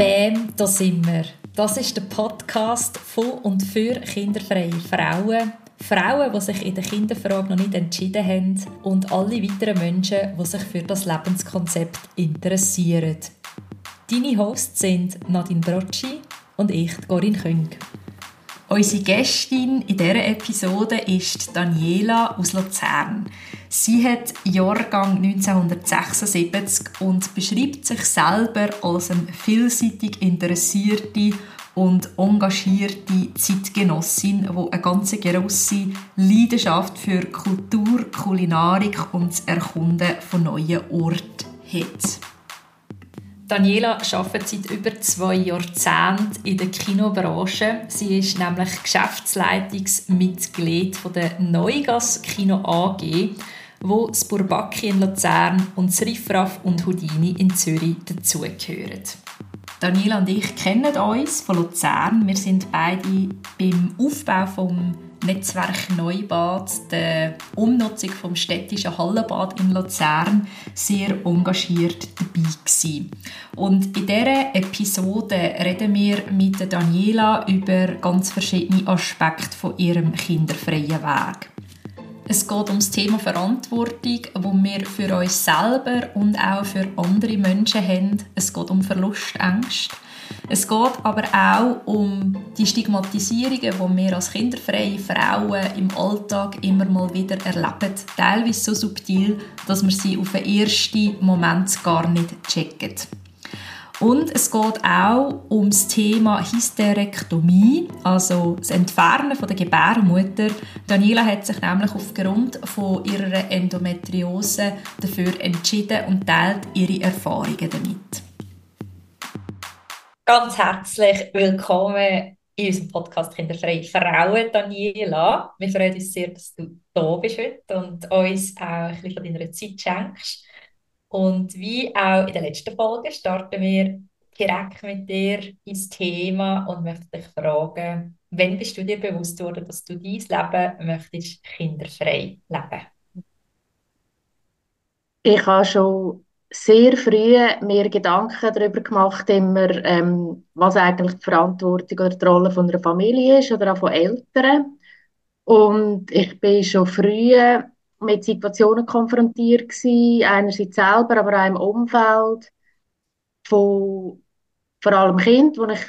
Bam, da sind wir. Das ist der Podcast von und für kinderfreie Frauen. Frauen, die sich in der Kinderfrage noch nicht entschieden haben und alle weiteren Menschen, die sich für das Lebenskonzept interessieren. Deine Hosts sind Nadine Brocci und ich, Corinne Küng. Unsere Gästin in dieser Episode ist Daniela aus Luzern. Sie hat Jahrgang 1976 und beschreibt sich selber als eine vielseitig interessierte und engagierte Zeitgenossin, die eine ganz grosse Leidenschaft für Kultur, Kulinarik und das Erkunden von neuen Orten hat. Daniela arbeitet seit über zwei Jahrzehnten in der Kinobranche. Sie ist nämlich Geschäftsleitungsmitglied der Neugas Kino AG, wo das Bourbaki in Luzern und das Riffraff und Houdini in Zürich dazugehören. Daniela und ich kennen uns von Luzern. Wir sind beide beim Aufbau vom Netzwerk Neubad, der Umnutzung vom städtischen Hallenbad in Luzern sehr engagiert dabei gewesen. Und in dieser Episode reden wir mit Daniela über ganz verschiedene Aspekte von ihrem kinderfreien Weg. Es geht um das Thema Verantwortung, wo wir für uns selber und auch für andere Menschen haben. Es geht um Verlustängste es geht aber auch um die Stigmatisierungen, die wir als kinderfreie Frauen im Alltag immer mal wieder erleben. Teilweise so subtil, dass wir sie auf den ersten Moment gar nicht checken. Und es geht auch um das Thema Hysterektomie, also das Entfernen von der Gebärmutter. Daniela hat sich nämlich aufgrund von ihrer Endometriose dafür entschieden und teilt ihre Erfahrungen damit. Ganz herzlich willkommen in unserem Podcast Kinderfreie Frauen, Daniela. Wir freuen uns sehr, dass du da bist heute und uns auch ein bisschen von deiner Zeit schenkst. Und wie auch in der letzten Folge starten wir direkt mit dir ins Thema und möchte dich fragen, wann bist du dir bewusst worden, dass du dein Leben möchtest kinderfrei leben? Ich habe schon sehr früh mir Gedanken darüber gemacht, immer, ähm, was eigentlich die Verantwortung oder die Rolle von einer Familie ist oder auch von Eltern. Und ich bin schon früh mit Situationen konfrontiert gewesen, einerseits selber, aber auch im Umfeld von vor allem Kind, wo ich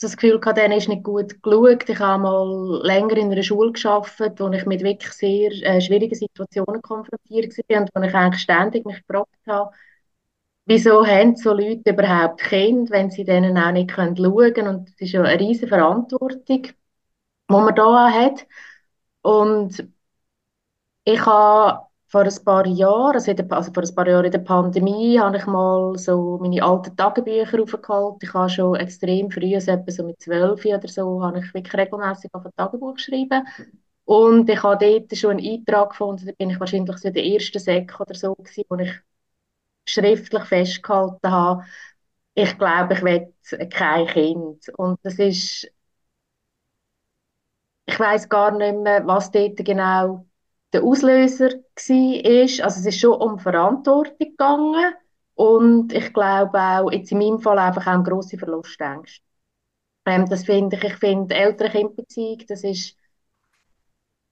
das Gefühl hatte, denen ist nicht gut geschaut. Ich habe mal länger in einer Schule gearbeitet, wo ich mit wirklich sehr äh, schwierigen Situationen konfrontiert war und wo ich eigentlich ständig mich gefragt habe, wieso haben so Leute überhaupt Kinder, wenn sie denen auch nicht schauen können. Und das ist ja eine riesige Verantwortung, die man da hat. Und ich habe vor ein paar Jahren, also, vor ein paar Jahren in der Pandemie, habe ich mal so meine alten Tagebücher aufgeholt. Ich habe schon extrem früh, also etwa so mit zwölf oder so, habe ich wirklich regelmäßig auf ein Tagebuch geschrieben. Und ich habe dort schon einen Eintrag gefunden, da bin ich wahrscheinlich so der erste Sek oder so gewesen, wo ich schriftlich festgehalten habe, ich glaube, ich will kein Kind. Und das ist, ich weiß gar nicht mehr, was dort genau der Auslöser war. Also es ist schon um Verantwortung gegangen und ich glaube auch, jetzt in meinem Fall einfach auch um grosse Verlustängste. Ähm, das finde ich, ich finde Eltern-Kind-Beziehung, das ist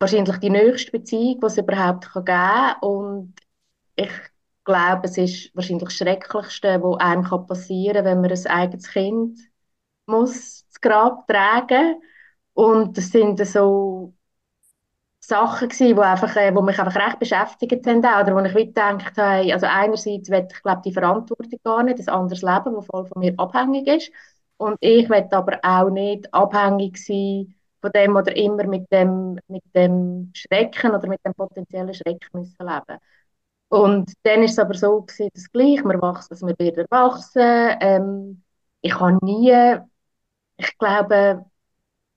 wahrscheinlich die nächste Beziehung, die es überhaupt geben kann und ich glaube, es ist wahrscheinlich das Schrecklichste, was einem passieren kann, wenn man ein eigenes Kind muss ins Grab tragen Und das sind so Sachen gewesen, wo, einfach, äh, wo mich einfach recht beschäftigt haben, oder wo ich gedacht habe, also einerseits will ich glaube die Verantwortung gar nicht, ein anderes Leben, das voll von mir abhängig ist. Und ich will aber auch nicht abhängig sein von dem oder immer mit dem, mit dem Schrecken oder mit dem potenziellen Schrecken müssen leben. Und dann ist es aber so gewesen, dass gleich, man wächst, dass man wird erwachsen. Ähm, ich habe nie, ich glaube,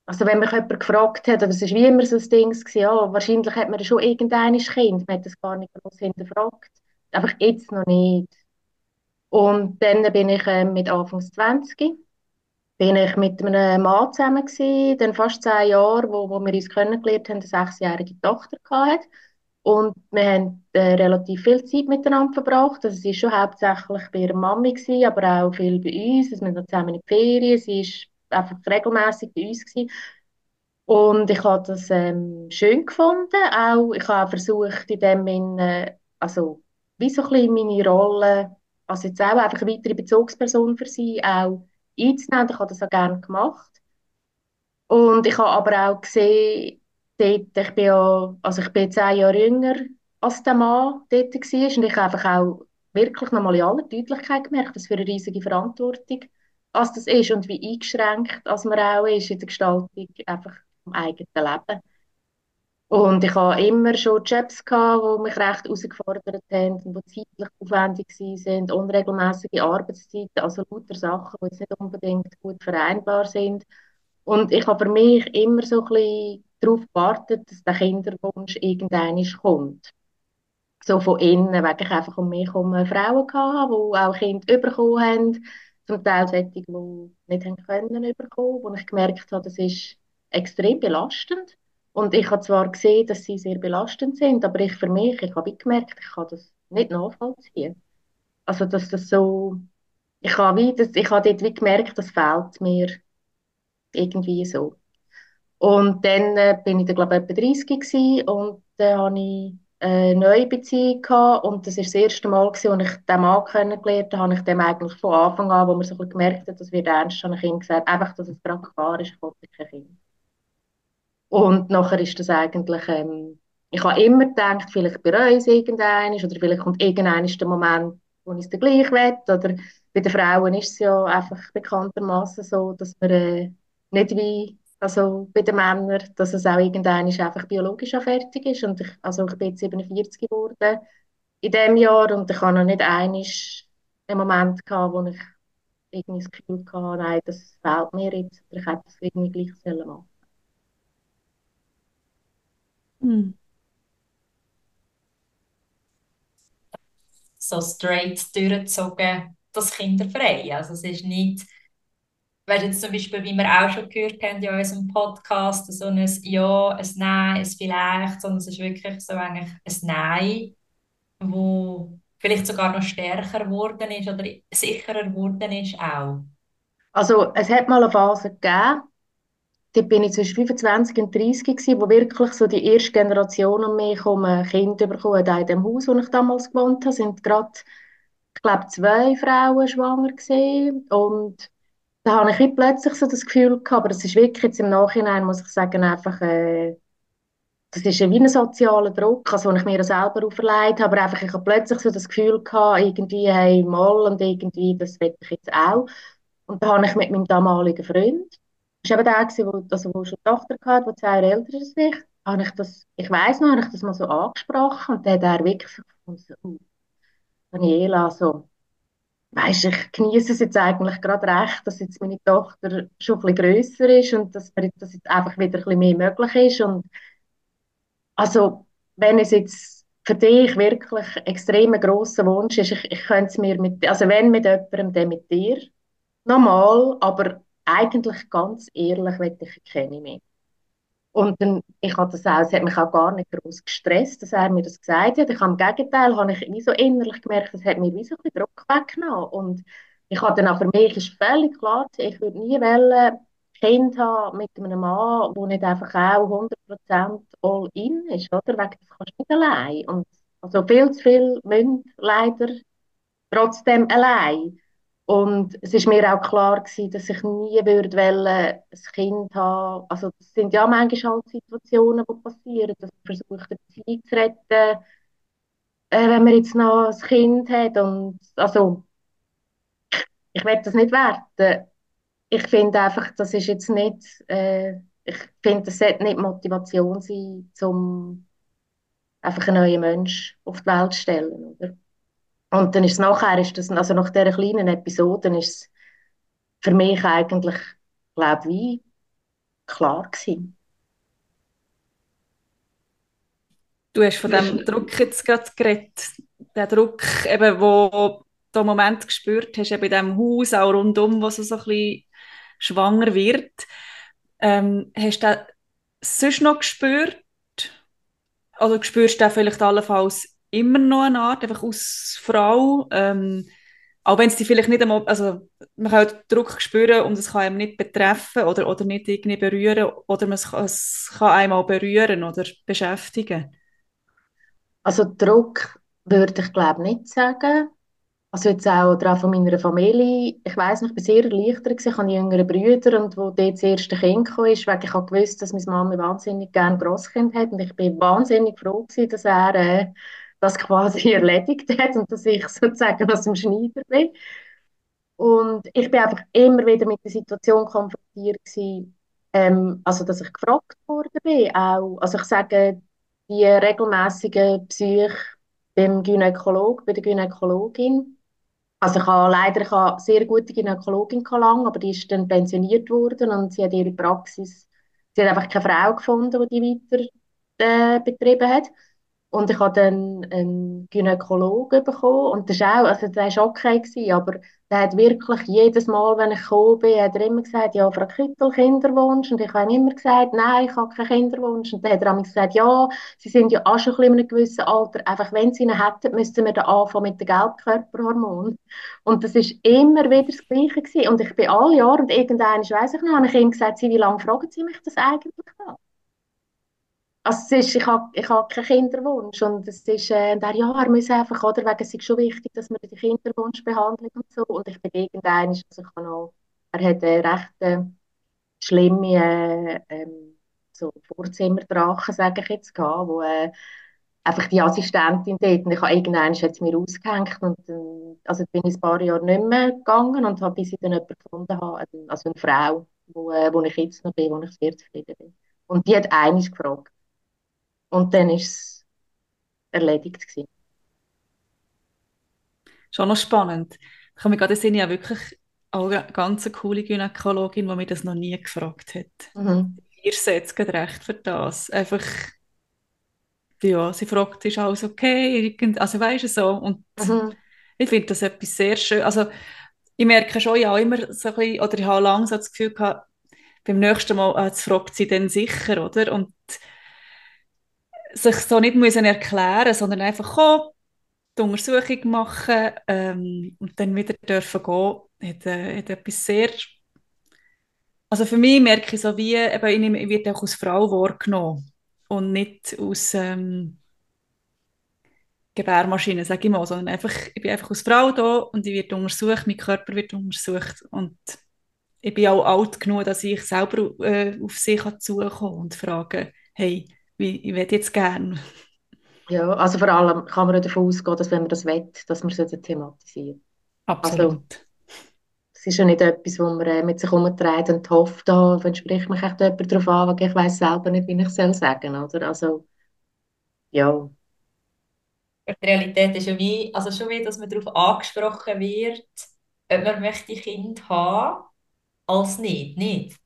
also wenn mich jemand gefragt hat, oder es ist wie immer so ein Ding ja, wahrscheinlich hat man schon irgendein Kind, man hat das gar nicht groß hinterfragt, einfach jetzt noch nicht. Und dann bin ich äh, mit Anfang 20 bin ich mit einem Mann zusammen gewesen, dann fast zehn Jahre, wo, wo wir uns kennengelernt haben, eine sechsjährige Tochter gehabt Und wir haben äh, relativ viel Zeit miteinander verbracht. Also sie war schon hauptsächlich bei ihrer Mami, gewesen, aber auch viel bei uns. Also wir sind zusammen in die Ferien. Sie war einfach regelmäßig bei uns. Gewesen. Und ich habe das ähm, schön gefunden. Auch, ich habe versucht, in dem Sinne, also wie so ein meine Rolle, also jetzt auch einfach eine weitere Bezugsperson für sie auch einzunehmen. Ich habe das auch gerne gemacht. Und ich habe aber auch gesehen, dort, ich bin ja, also ich bin zehn Jahre jünger als der Mann dort war und ich habe einfach auch wirklich nochmal in aller Deutlichkeit gemerkt, was für eine riesige Verantwortung als das ist und wie eingeschränkt als man auch ist in der Gestaltung einfach vom eigenen Leben. Und ich hatte immer schon Jobs, die mich recht herausgefordert haben die zeitlich aufwendig waren, unregelmäßige Arbeitszeiten, also lauter Sachen, die jetzt nicht unbedingt gut vereinbar sind. Und ich habe für mich immer so ein bisschen darauf gewartet, dass der Kinderwunsch irgendwann kommt. So von innen, weil ich einfach um mich herum Frauen hatte, die auch Kinder bekommen haben, zum Teil solche, die nicht haben können bekommen, wo ich gemerkt habe, das ist extrem belastend. Und ich habe zwar gesehen, dass sie sehr belastend sind, aber ich für mich, ich habe gemerkt, ich kann das nicht nachvollziehen. Also, dass das so, ich habe, wie, das, ich habe dort wie gemerkt, das fehlt mir irgendwie so. Und dann äh, bin ich, da, glaube ich, etwa 30 gewesen, und dann hatte ich eine neue Beziehung gehabt, und das war das erste Mal, als ich den Mann kennengelernt habe, ich dem eigentlich von Anfang an, wo man so gemerkt hat, dass wir ernst, habe ich gesagt, einfach, dass es gerade klar ist, ich wollte kein Kind. Und nachher ist das eigentlich, ähm, ich habe immer gedacht, vielleicht bereue ich es irgendwann, oder vielleicht kommt irgendwann der Moment, wo ich es dann gleich will, oder bei den Frauen ist es ja einfach bekanntermaßen so, dass man äh, nicht wie also bei den Männern, dass es auch irgendwann einfach biologisch auch fertig ist. Und ich, also ich bin jetzt 47 geworden in diesem Jahr und ich habe noch nicht einmal einen Moment gehabt, wo ich irgendwie das Gefühl hatte, nein, das fehlt mir jetzt, oder ich hätte das irgendwie gleich sollen machen. Hm. So straight durchgezogen, das kinderfrei. Also es ist nicht weil jetzt zum Beispiel, wie wir auch schon gehört haben in unserem Podcast, so ein Ja, ein Nein, ein Vielleicht, sondern es ist wirklich so eigentlich ein Nein, wo vielleicht sogar noch stärker geworden ist oder sicherer geworden ist auch. Also es hat mal eine Phase gegeben, da bin ich zwischen 25 und 30 gewesen, wo wirklich so die erste Generation um mich herum ein Kind bekommen hat. In dem Haus, wo ich damals gewohnt habe, sind gerade, ich glaube, zwei Frauen schwanger gewesen. und da habe ich plötzlich so das Gefühl gehabt, aber das ist wirklich jetzt im Nachhinein, muss ich sagen, einfach, äh, das ist wie ein sozialer Druck, also, den ich mir selber auferlegt habe, aber einfach, ich habe plötzlich so das Gefühl gehabt, irgendwie, hey, mal und irgendwie, das will ich jetzt auch. Und da habe ich mit meinem damaligen Freund, das war eben der, der, also, der schon eine Tochter hatte, der zwei Jahre älter ist ich, habe ich das, ich weiss noch, habe ich das mal so angesprochen und dann hat er wirklich so gefunden, so, Daniela, so, weißt, ich genieße es jetzt eigentlich gerade recht, dass jetzt meine Tochter schon ein bisschen grösser ist und dass, mir, dass jetzt einfach wieder ein bisschen mehr möglich ist. Und also, wenn es jetzt für dich wirklich extrem grosser Wunsch ist, ich, ich könnte es mir mit, also wenn mit jemandem, dann mit dir, normal, aber eigentlich ganz ehrlich, will ich keine mehr. Und dann, ich habe das auch, es hat mich auch gar nicht groß gestresst, dass er mir das gesagt hat. Ich habe im Gegenteil, habe ich so innerlich gemerkt, das hat mir wie so ein bisschen Druck weggenommen. Und ich habe dann auch für mich ist völlig klar, ich würde nie wollen, Kind haben mit einem Mann, der nicht einfach auch 100% all in ist, oder? Wegen, das kannst du nicht allein. Und also viel zu viel müssen leider trotzdem allein. Und es ist mir auch klar gewesen, dass ich nie würde wollen, ein Kind haben. Also es sind ja manchmal halt Situationen, die passieren, dass man versucht, eine Beziehung zu retten, äh, wenn man jetzt noch ein Kind hat. Und also ich will das nicht werten. Ich finde einfach, das ist jetzt nicht, äh, ich finde, das sollte nicht Motivation sein, um einfach einen neuen Mensch auf die Welt zu stellen, oder? Und dann ist es nachher, ist das, also nach dieser kleinen Episode, ist es für mich eigentlich, glaube ich, klar gewesen. Du hast von dem Druck jetzt gerade geredet. Der Druck, eben, wo du im Moment gespürt hast, eben in diesem Haus, auch rundum, wo so, so ein bisschen schwanger wird. Ähm, hast du das sonst noch gespürt? also spürst du vielleicht allenfalls immer noch eine Art, einfach aus Frau, ähm, auch wenn es dich vielleicht nicht einmal, also man kann halt Druck spüren und es kann einem nicht betreffen oder, oder nicht irgendwie berühren oder man es, es kann einmal berühren oder beschäftigen. Also Druck würde ich glaube nicht sagen. Also jetzt auch, oder von meiner Familie. Ich weiß noch, ich war sehr erleichtert. Ich habe jüngere Brüder und wo dort das erste Kind kam, ist, weil ich habe gewusst, dass meine Mama wahnsinnig gerne Grosskind hat und ich bin wahnsinnig froh dass er äh, das quasi erledigt hat und dass ich sozusagen aus dem Schneider bin. Und ich bin einfach immer wieder mit der Situation konfrontiert gewesen, ähm, also dass ich gefragt worden bin. Auch, also ich sage, die regelmäßigen Psyche beim Gynäkolog, bei der Gynäkologin. Also ich habe leider ich habe sehr gute Gynäkologin lang, aber die ist dann pensioniert worden und sie hat ihre Praxis, sie hat einfach keine Frau gefunden, die die weiter äh, betrieben hat. Und ich habe dann einen Gynäkologen bekommen und das war auch, also das war okay gewesen, aber der hat wirklich jedes Mal, wenn ich gekommen bin, hat er immer gesagt, ja, Frau Küttel, Kinderwunsch. Und ich habe immer gesagt, nein, ich habe keinen Kinderwunsch. Und dann hat er auch gesagt, ja, Sie sind ja auch schon ein in einem gewissen Alter. Einfach, wenn Sie ihn hätten, müssten wir dann anfangen mit den Gelbkörperhormonen. Und das ist immer wieder das Gleiche gewesen. Und ich bin alle Jahre, und irgendwann, weiss ich noch, habe ich ihm gesagt, wie lange fragen Sie mich das eigentlich an? Also ist, ich habe ich hab keinen Kinderwunsch und es ist, äh, der er muss einfach, oder, wegen es ist schon wichtig, dass man die Kinderwunschbehandlung und so, und ich bin irgendwann, also ich kann auch, er hat eine recht äh, schlimme, äh, ähm, so Vorzimmerdrachen, sage ich jetzt, gehabt, wo äh, einfach die Assistentin dort, und ich habe irgendwann hat mir ausgehängt und dann, also bin ich ein paar Jahre nicht mehr gegangen und habe bis ich dann jemanden gefunden habe, also eine Frau, wo, äh, wo ich jetzt noch bin, wo ich sehr zufrieden bin. Und die hat eines gefragt, und dann war es erledigt. Gewesen. Schon noch spannend. Ich habe mich gerade sind ja wirklich auch eine ganz coole Gynäkologin, die mir das noch nie gefragt hat. Mhm. Ihr gerade recht für das. Einfach, ja, sie fragt, ist alles okay? Also weißt du so. Und mhm. ich finde das etwas sehr schön. Also ich merke schon ja immer so ein bisschen, oder ich habe langsam das Gefühl gehabt, beim nächsten Mal, äh, fragt sie dann sicher, oder? Und sich so nicht müssen erklären sondern einfach kommen, die Untersuchung machen ähm, und dann wieder dürfen gehen, hat, äh, hat etwas sehr... Also für mich merke ich so wie, eben, ich werde auch als Frau wahrgenommen und nicht aus ähm, Gebärmaschine, sage ich mal, sondern einfach, ich bin einfach als Frau da und ich werde untersucht, mein Körper wird untersucht und ich bin auch alt genug, dass ich selber äh, auf sie zukommen kann und frage, hey, wie, ich würde jetzt gerne. Ja, also vor allem kann man davon ausgehen, dass wenn man das will, dass man es thematisiert. Absolut. Also, es ist ja nicht etwas, wo man äh, mit sich umtreibt und hofft, da oh, spricht mich echt jemand darauf an, weil ich weiß selber nicht, wie ich es sagen soll, Also, ja. Die Realität ist ja wie, also schon wie, dass man darauf angesprochen wird, ob man möchte Kind haben, als nicht, nicht?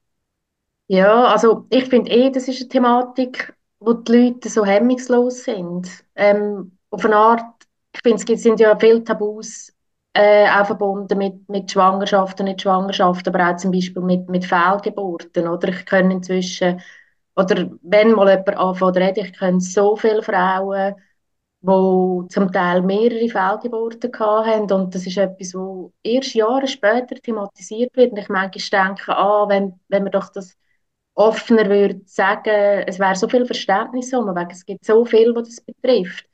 Ja, also ich finde eh, das ist eine Thematik, wo die Leute so hemmungslos sind. Ähm, auf eine Art, ich finde, es sind ja viele Tabus äh, auch verbunden mit, mit Schwangerschaften, nicht Schwangerschaften, aber auch zum Beispiel mit, mit Fehlgeburten. Oder ich kenne inzwischen, oder wenn mal jemand anfängt reden, ich kenne so viele Frauen, die zum Teil mehrere Fehlgeburten hatten. Und das ist etwas, das erst Jahre später thematisiert wird. Und ich denke, ah, wenn, wenn wir doch das offener würde sagen, es wäre so viel Verständnis um, weil es gibt so viel, was das betrifft.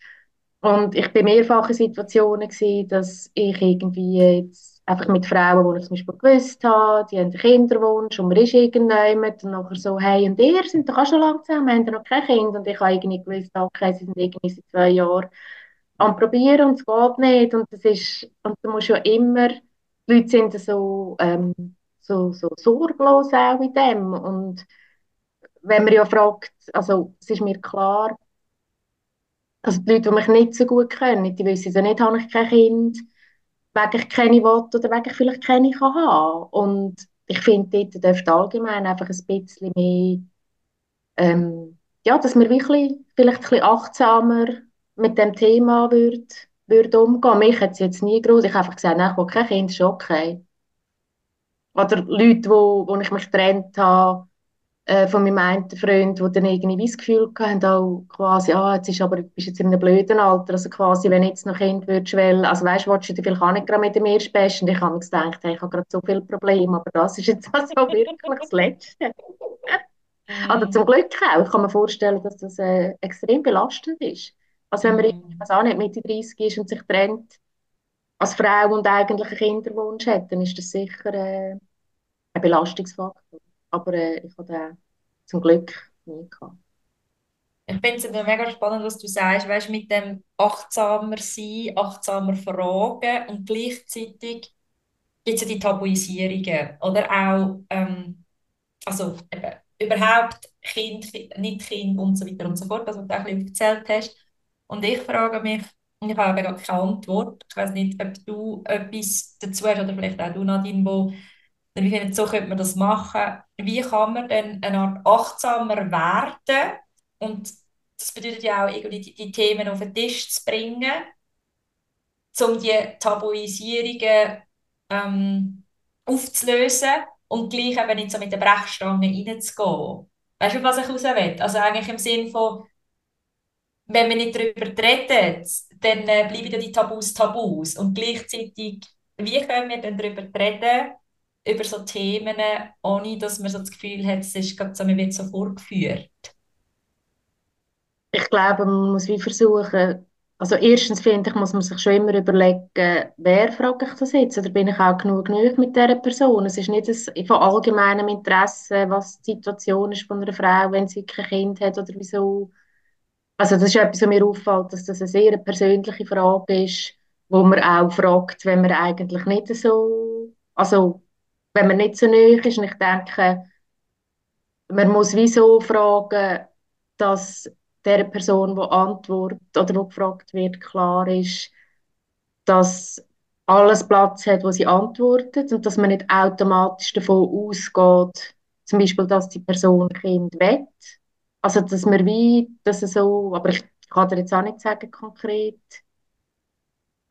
Und ich bin mehrfach in Situationen gewesen, dass ich irgendwie jetzt einfach mit Frauen, die ich zum Beispiel gewusst habe, die haben einen Kinderwunsch und man ist irgendjemand und nachher so, hey, und ihr sind doch auch schon lange zusammen, wir haben noch kein Kind und ich habe irgendwie gewusst, okay, sie sind irgendwie seit zwei Jahren am probieren und es geht nicht und das ist, und du musst ja immer, die Leute sind so, ähm, so, so sorglos auch in dem. Und wenn man ja fragt, also es ist mir klar, also die Leute, die mich nicht so gut kennen, die wissen ja nicht, habe ich kein Kind, wegen ich keine will oder wegen ich vielleicht keine kann haben. Und ich finde, dort dürfte allgemein einfach ein bisschen mehr, ähm, ja, dass man wirklich vielleicht ein bisschen achtsamer mit dem Thema würde, würde umgehen. Mich hat es jetzt nie groß. Ich habe einfach gesagt, nein, ich will kein Kind, ist okay. Oder Leute, wo, wo ich mich getrennt habe, äh, von meinem einen Freund, die dann irgendwie das Gefühl hatten, auch quasi, ah, jetzt ist aber, bist jetzt in einem blöden Alter, also quasi, wenn jetzt noch Kind würdest wollen, also weißt du, willst du vielleicht auch nicht gerade mit dem ersten Besten, ich habe mir gedacht, hey, ich habe gerade so viele Probleme, aber das ist jetzt also wirklich das Letzte. also zum Glück auch, ich kann mir vorstellen, dass das äh, extrem belastend ist. Also wenn man, ich weiß auch nicht, Mitte 30 ist und sich trennt, als Frau und eigentlich einen Kinderwunsch hat, dann ist das sicher äh, ein Belastungsfaktor. Aber äh, ich habe den zum Glück nie gehabt. Ich finde es mega spannend, was du sagst, weißt, mit dem achtsamer sein, achtsamer fragen und gleichzeitig gibt es ja die Tabuisierungen oder auch ähm, also eben, überhaupt Kind, nicht Kind und so weiter und so fort, was du auch ein bisschen erzählt hast. Und ich frage mich, ich habe gar keine Antwort. Ich weiß nicht, ob du etwas dazu hast oder vielleicht auch du, Nadine, wo wie finden, so könnte man das machen. Wie kann man denn eine Art achtsamer werden? Und das bedeutet ja auch, irgendwie die, die Themen auf den Tisch zu bringen, um die Tabuisierungen ähm, aufzulösen und gleich eben nicht so mit der Brechstange reinzugehen. Weißt du, was ich raus will? Also eigentlich im Sinn von, wenn wir nicht darüber reden, dann äh, bleiben die Tabus Tabus. Und gleichzeitig, wie können wir dann darüber reden, über so Themen, ohne dass man so das Gefühl hat, es ist gerade so, man wird so vorgeführt? Ich glaube, man muss wie versuchen, also erstens finde ich, muss man sich schon immer überlegen, wer frage ich das jetzt? Oder bin ich auch genug genug mit dieser Person? Es ist nicht ein, von allgemeinem Interesse, was die Situation ist von einer Frau, wenn sie kein Kind hat oder wieso. Also das ist etwas, was mir auffällt, dass das eine sehr persönliche Frage ist, wo man auch fragt, wenn man eigentlich nicht so, also wenn man nicht so nahe ist. Und ich denke, man muss wieso fragen, dass der Person, die antwortet oder die gefragt wird, klar ist, dass alles Platz hat, wo sie antwortet und dass man nicht automatisch davon ausgeht, zum Beispiel, dass die Person Kind will. Also, dass man wie, dass es so, aber ich kann dir jetzt auch nicht sagen konkret.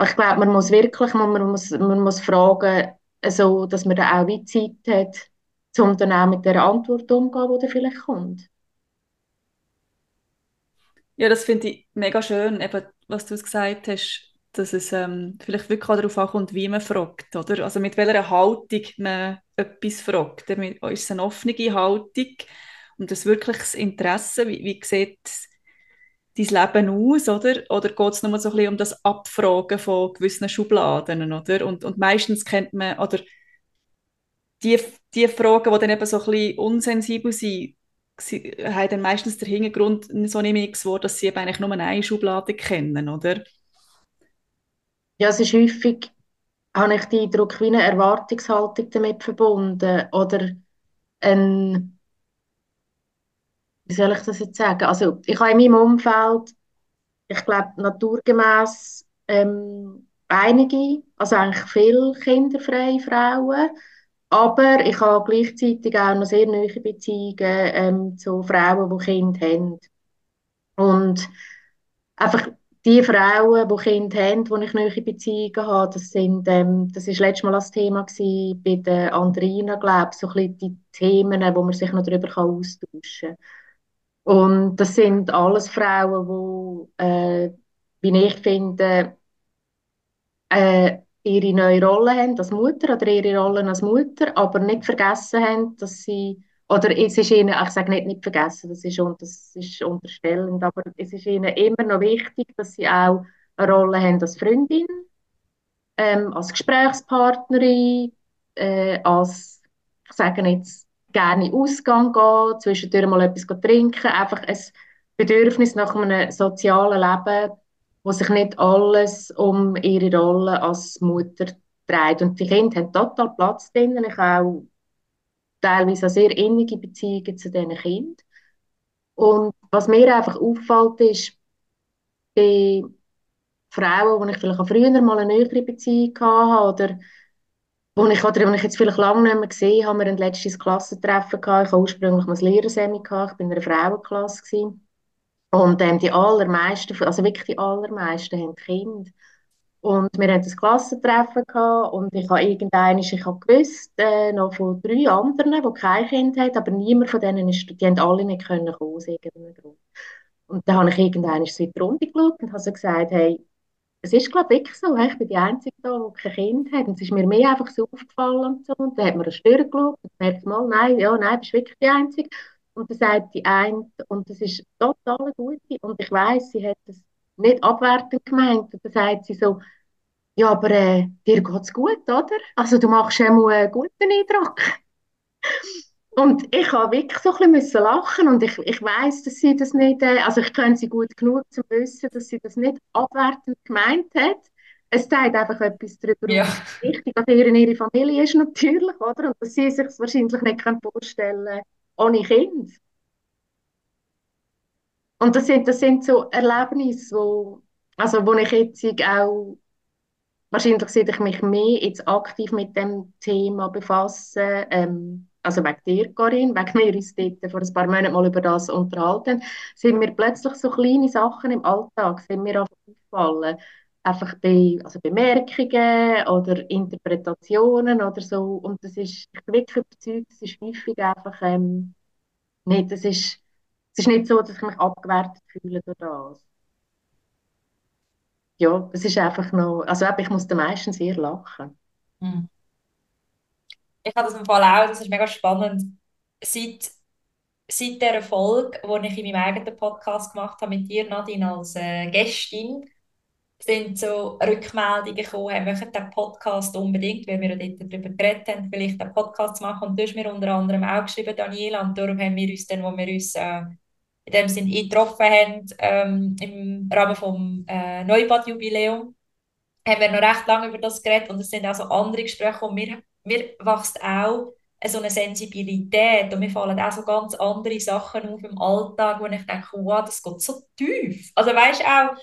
Ich glaube, man muss wirklich, man muss, man muss fragen, so, dass man dann auch wie Zeit hat, um dann auch mit der Antwort umzugehen, die dann vielleicht kommt. Ja, das finde ich mega schön, eben, was du gesagt hast, dass es ähm, vielleicht wirklich auch darauf ankommt, wie man fragt, oder? Also mit welcher Haltung man etwas fragt. Ist es eine offene Haltung und das wirklich das Interesse, wie, wie sieht dein Leben aus, oder? Oder geht es nur so ein bisschen um das Abfragen von gewissen Schubladen, oder? Und, und meistens kennt man, oder die, die Fragen, die dann eben so ein bisschen unsensibel sind, sie haben dann meistens den Hintergrund so nicht mehr geworden, dass sie eben eigentlich nur eine Schublade kennen, oder? Ja, es ist häufig, habe ich den Eindruck, wie eine Erwartungshaltung damit verbunden oder ein, wie soll ich das jetzt sagen? Also ich habe in meinem Umfeld, ich glaube, naturgemäß ähm, einige, also eigentlich viele kinderfreie Frauen, aber ich habe gleichzeitig auch noch sehr nahe Beziehungen ähm, zu Frauen, die Kinder haben. Und einfach die Frauen, die Kinder haben, die ich nahe Beziehungen habe, das sind, ähm, das ist letztes Mal das Thema gewesen, bei den Andrina, glaube ich, so ein bisschen die Themen, wo man sich noch darüber austauschen kann. Und das sind alles Frauen, die, äh, wie ich finde, äh, ihre neue Rolle haben als Mutter oder ihre Rollen als Mutter, aber nicht vergessen haben, dass sie, oder es ist ihnen, ich sage nicht nicht vergessen, das ist, das ist unterstellend, aber es ist ihnen immer noch wichtig, dass sie auch eine Rolle haben als Freundin, ähm, als Gesprächspartnerin, äh, als, ich sage jetzt, gerne Ausgang gehen, zwischendurch mal etwas trinken, einfach ein Bedürfnis nach einem sozialen Leben, wo sich nicht alles um ihre Rolle als Mutter dreht. Und die Kinder haben total Platz drin. Ich habe auch teilweise sehr innige Beziehungen zu diesen Kindern. Und was mir einfach auffällt, ist, bei Frauen, die ich vielleicht auch früher mal eine nähere Beziehung hatte, oder wo ich, oder wo ich jetzt vielleicht lange nicht mehr gesehen habe, wir ein letztes Klassentreffen gehabt. Ich hatte ursprünglich mal ein Lehrersemi ich war in einer Frauenklasse. Gewesen. Und ähm, die allermeisten, also wirklich die allermeisten haben Kinder. Und wir hatten ein Klassentreffen gehabt und ich habe irgendeinen, ich habe gewusst, äh, noch von drei anderen, die kein Kind haben, aber niemand von denen ist, die haben alle nicht können kommen, aus irgendeinem Grund. Und dann habe ich irgendeinen in die Runde geschaut und habe so gesagt, hey, es ist glaube ich so, ich bin die Einzige da, die kein Kind hat und es ist mir mehr einfach so aufgefallen und so und dann hat man eine Stirn geschaut und merkt mal, nein, ja, nein, bist wirklich die Einzige und dann sagt die eine, und das ist total eine gute und ich weiß, sie hat das nicht abwertend gemeint. Und dann sagt sie so, ja, aber äh, dir geht's gut, oder? Also du machst ja mal einen guten Eindruck. Und ich habe wirklich so ein bisschen lachen und ich, ich weiß, dass sie das nicht, äh, also ich kenne sie gut genug, um zu wissen, dass sie das nicht abwertend gemeint hat. Es zeigt einfach etwas darüber, ja. wie wichtig an ihr ihre Familie ist natürlich, oder? Und dass sie sich wahrscheinlich nicht vorstellen kann ohne Kind. Und das sind, das sind so Erlebnisse, wo, also wo ich jetzt auch, wahrscheinlich seit ich mich mehr jetzt aktiv mit dem Thema befasse, ähm, also wegen dir, Corinne, wegen mir uns dort vor ein paar Monaten mal über das unterhalten, sind mir plötzlich so kleine Sachen im Alltag, sind mir aufgefallen. Einfach bei also Bemerkungen oder Interpretationen oder so. Und das ist, ich bin wirklich überzeugt, das ist häufig einfach ähm, nicht, das ist es ist nicht so, dass ich mich abgewertet fühle durch das. Ja, es ist einfach noch, also ich muss da meistens sehr lachen. Hm. Ich habe das im Fall auch, das ist mega spannend. Seit, seit der Folge, die ich in meinem eigenen Podcast gemacht habe mit dir, Nadine, als äh, Gästin, sind so Rückmeldungen gekommen, wir möchten den Podcast unbedingt, weil wir dort darüber geredet haben, vielleicht einen Podcast zu machen. Und du hast mir unter anderem auch geschrieben, Daniela, und darum haben wir uns dann, wo wir uns äh, in dem Sinn getroffen haben, ähm, im Rahmen vom äh, Neubad-Jubiläum, haben wir noch recht lange über das geredet und es sind auch so andere Gespräche und mir, mir wächst auch so eine Sensibilität und mir fallen auch so ganz andere Sachen auf im Alltag, wo ich denke, wow, das geht so tief. Also weißt auch,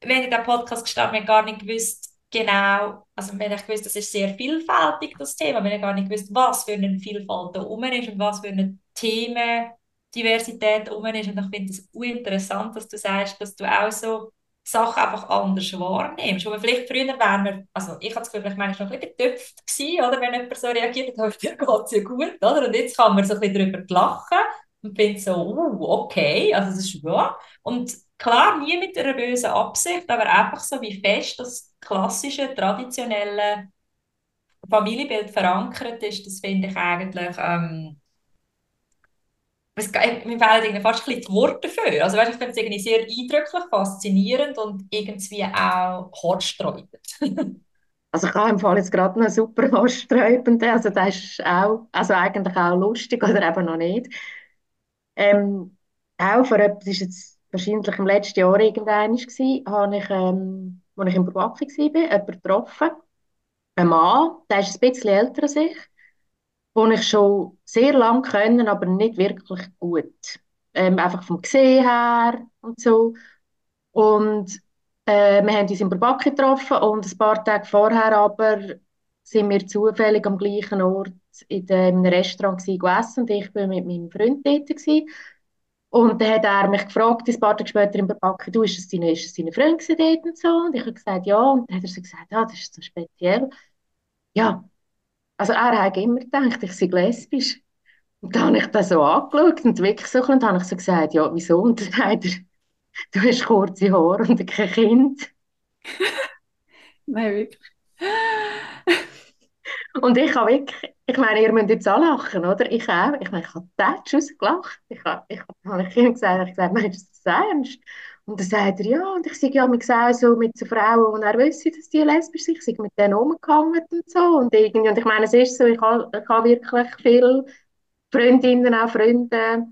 wenn ich den Podcast gestartet habe, gar nicht gewusst, genau, also wenn ich gewusst, das ist sehr vielfältig, das Thema, wenn ich gar nicht gewusst, was für eine Vielfalt da rum ist und was für eine Themen Diversität um ist. Und ich finde es interessant, dass du sagst, dass du auch so Sachen einfach anders wahrnimmst. Und vielleicht früher wären wir, also ich habe das Gefühl, vielleicht manchmal noch ein bisschen getüpft gewesen, oder, wenn jemand so reagiert hat, dir geht es ja gut, oder? Und jetzt kann man so ein bisschen darüber lachen und findet so, uh, okay, also das ist wahr. Und klar, nie mit einer bösen Absicht, aber einfach so wie fest das klassische, traditionelle Familienbild verankert ist, das finde ich eigentlich ähm, es, mir fehlen fast ein bisschen die Worte dafür. Also weißt, ich finde es irgendwie sehr eindrücklich, faszinierend und irgendwie auch haarsträubend. also ich habe im Fall jetzt gerade einen super haarsträubenden, also das ist auch, also eigentlich auch lustig oder eben noch nicht. Ähm, auch für etwas, ist jetzt wahrscheinlich im letzten Jahr irgendwann habe ich, ähm, als ich in Burwaki war, jemanden getroffen, ein Mann, der ist ein bisschen älter als ich, die ich schon sehr lange kennen, aber nicht wirklich gut. Ähm, einfach vom Gesehen her und so. Und äh, wir haben uns in Burbak getroffen und ein paar Tage vorher aber sind wir zufällig am gleichen Ort in einem Restaurant gegessen und ich war mit meinem Freund dort. Gewesen. Und dann hat er mich gefragt, ein paar Tage später in Burbaki, du, ist es deine, ist es dort und so? Und ich habe gesagt, ja. Und dann hat er so gesagt, ja, das ist so speziell. Ja, also er hat immer gedacht, ich sei lesbisch. Und dann habe ich das so angeschaut und wirklich so, und habe ich so gesagt, ja, wieso? Und dann sagt er, du hast kurze Haare und kein Kind. Nein, wirklich. und ich habe wirklich, ich meine, ihr müsst jetzt alle lachen, oder? Ich auch. Ich meine, ich habe tätsch rausgelacht. Ich habe, ich habe, ich habe gesagt, ich habe gesagt, meinst du das ernst? Und dann sagt er, ja, und ich sage ja, auch so mit so Frauen, die er wissen, dass die lesbisch sind, ich sage mit denen umgehangen und so. Und, irgendwie, und ich meine, es ist so, ich habe, ich habe wirklich viele Freundinnen, auch Freunde,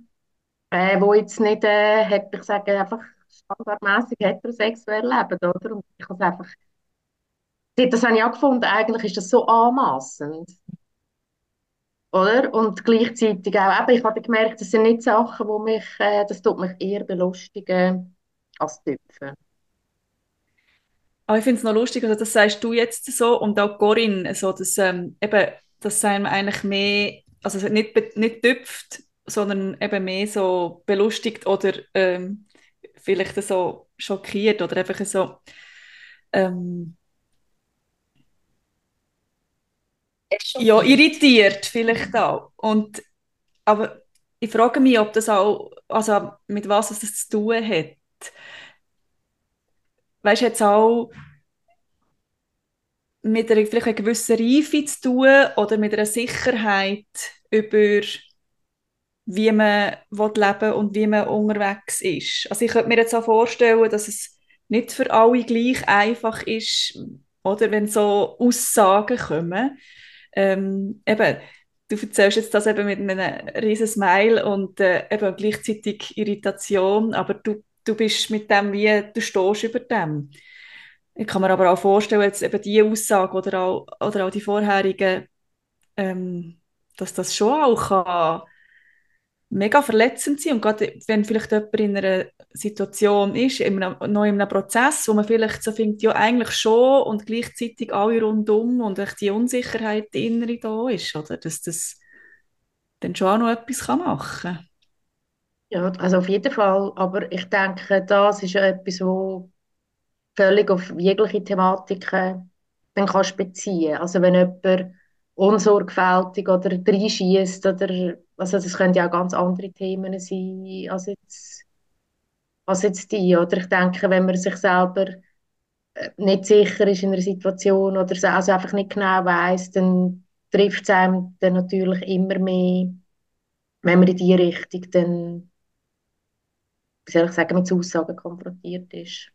äh, die jetzt nicht, äh, ich sage einfach standardmäßig heterosexuell leben, oder? Und ich habe einfach, das habe ich auch gefunden, eigentlich ist das so anmaßend. Oder? Und gleichzeitig auch, eben, ich habe gemerkt, das sind nicht Sachen, die mich, äh, das tut mich eher belustigen Astöpfeln. Aber ich finde es noch lustig, also das sagst du jetzt so und auch Corinne, so, dass ähm, eben, das sind eigentlich mehr, also nicht, nicht tüpft, sondern eben mehr so belustigt oder ähm, vielleicht so schockiert oder einfach so ähm, ja, irritiert vielleicht auch. Und, aber ich frage mich, ob das auch, also mit was es das zu tun hat. Weißt jetzt auch mit einer, vielleicht einer gewissen Reife zu tun oder mit einer Sicherheit über wie man leben und wie man unterwegs ist. Also ich könnte mir jetzt auch vorstellen, dass es nicht für alle gleich einfach ist, oder wenn so Aussagen kommen. Ähm, eben, du erzählst jetzt das eben mit einem riesen Smile und äh, eben gleichzeitig Irritation, aber du, du bist mit dem wie, du stehst über dem. Ich kann mir aber auch vorstellen, jetzt eben diese Aussage oder auch, oder auch die vorherigen, ähm, dass das schon auch kann mega verletzend sein und gerade wenn vielleicht jemand in einer Situation ist, in einem, noch in einem Prozess, wo man vielleicht so findet, ja eigentlich schon und gleichzeitig alle rundum und echt die Unsicherheit die innere da ist, oder? Dass das dann schon auch noch etwas machen kann. Ja, also auf jeden Fall, aber ich denke, das ist etwas, wo völlig auf jegliche Thematiken dann kannst beziehen. Also wenn jemand unsorgfältig oder reinschießt oder also das können ja auch ganz andere Themen sein als jetzt, als jetzt die. Oder ich denke, wenn man sich selber äh, nicht sicher ist in einer Situation oder also einfach nicht genau weiß, dann trifft es einem dann natürlich immer mehr, wenn man in die Richtung dann, wie soll ich sagen, mit Aussagen konfrontiert ist.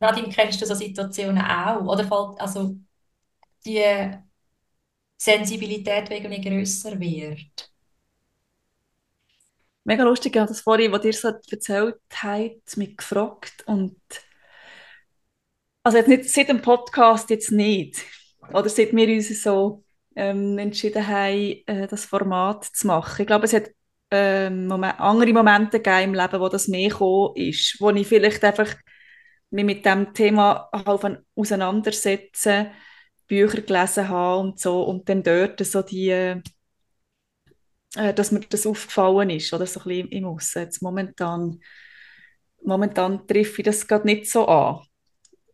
Nadine, kennst du so Situationen auch? Oder fällt also die Sensibilität irgendwie grösser wird? Mega lustig, ja, das vorhin, was dir so erzählt habt, mich gefragt und also jetzt nicht seit dem Podcast jetzt nicht oder seit wir uns so ähm, entschieden haben, äh, das Format zu machen. Ich glaube, es hat ähm, Moment, andere Momente gegeben im Leben, wo das mehr gekommen ist, wo ich vielleicht einfach mich mit dem Thema auseinandersetzen, Bücher gelesen habe und so. Und dann dort so die, äh, dass mir das aufgefallen ist oder so ein bisschen im Aussen. Jetzt momentan, momentan treffe ich das gerade nicht so an,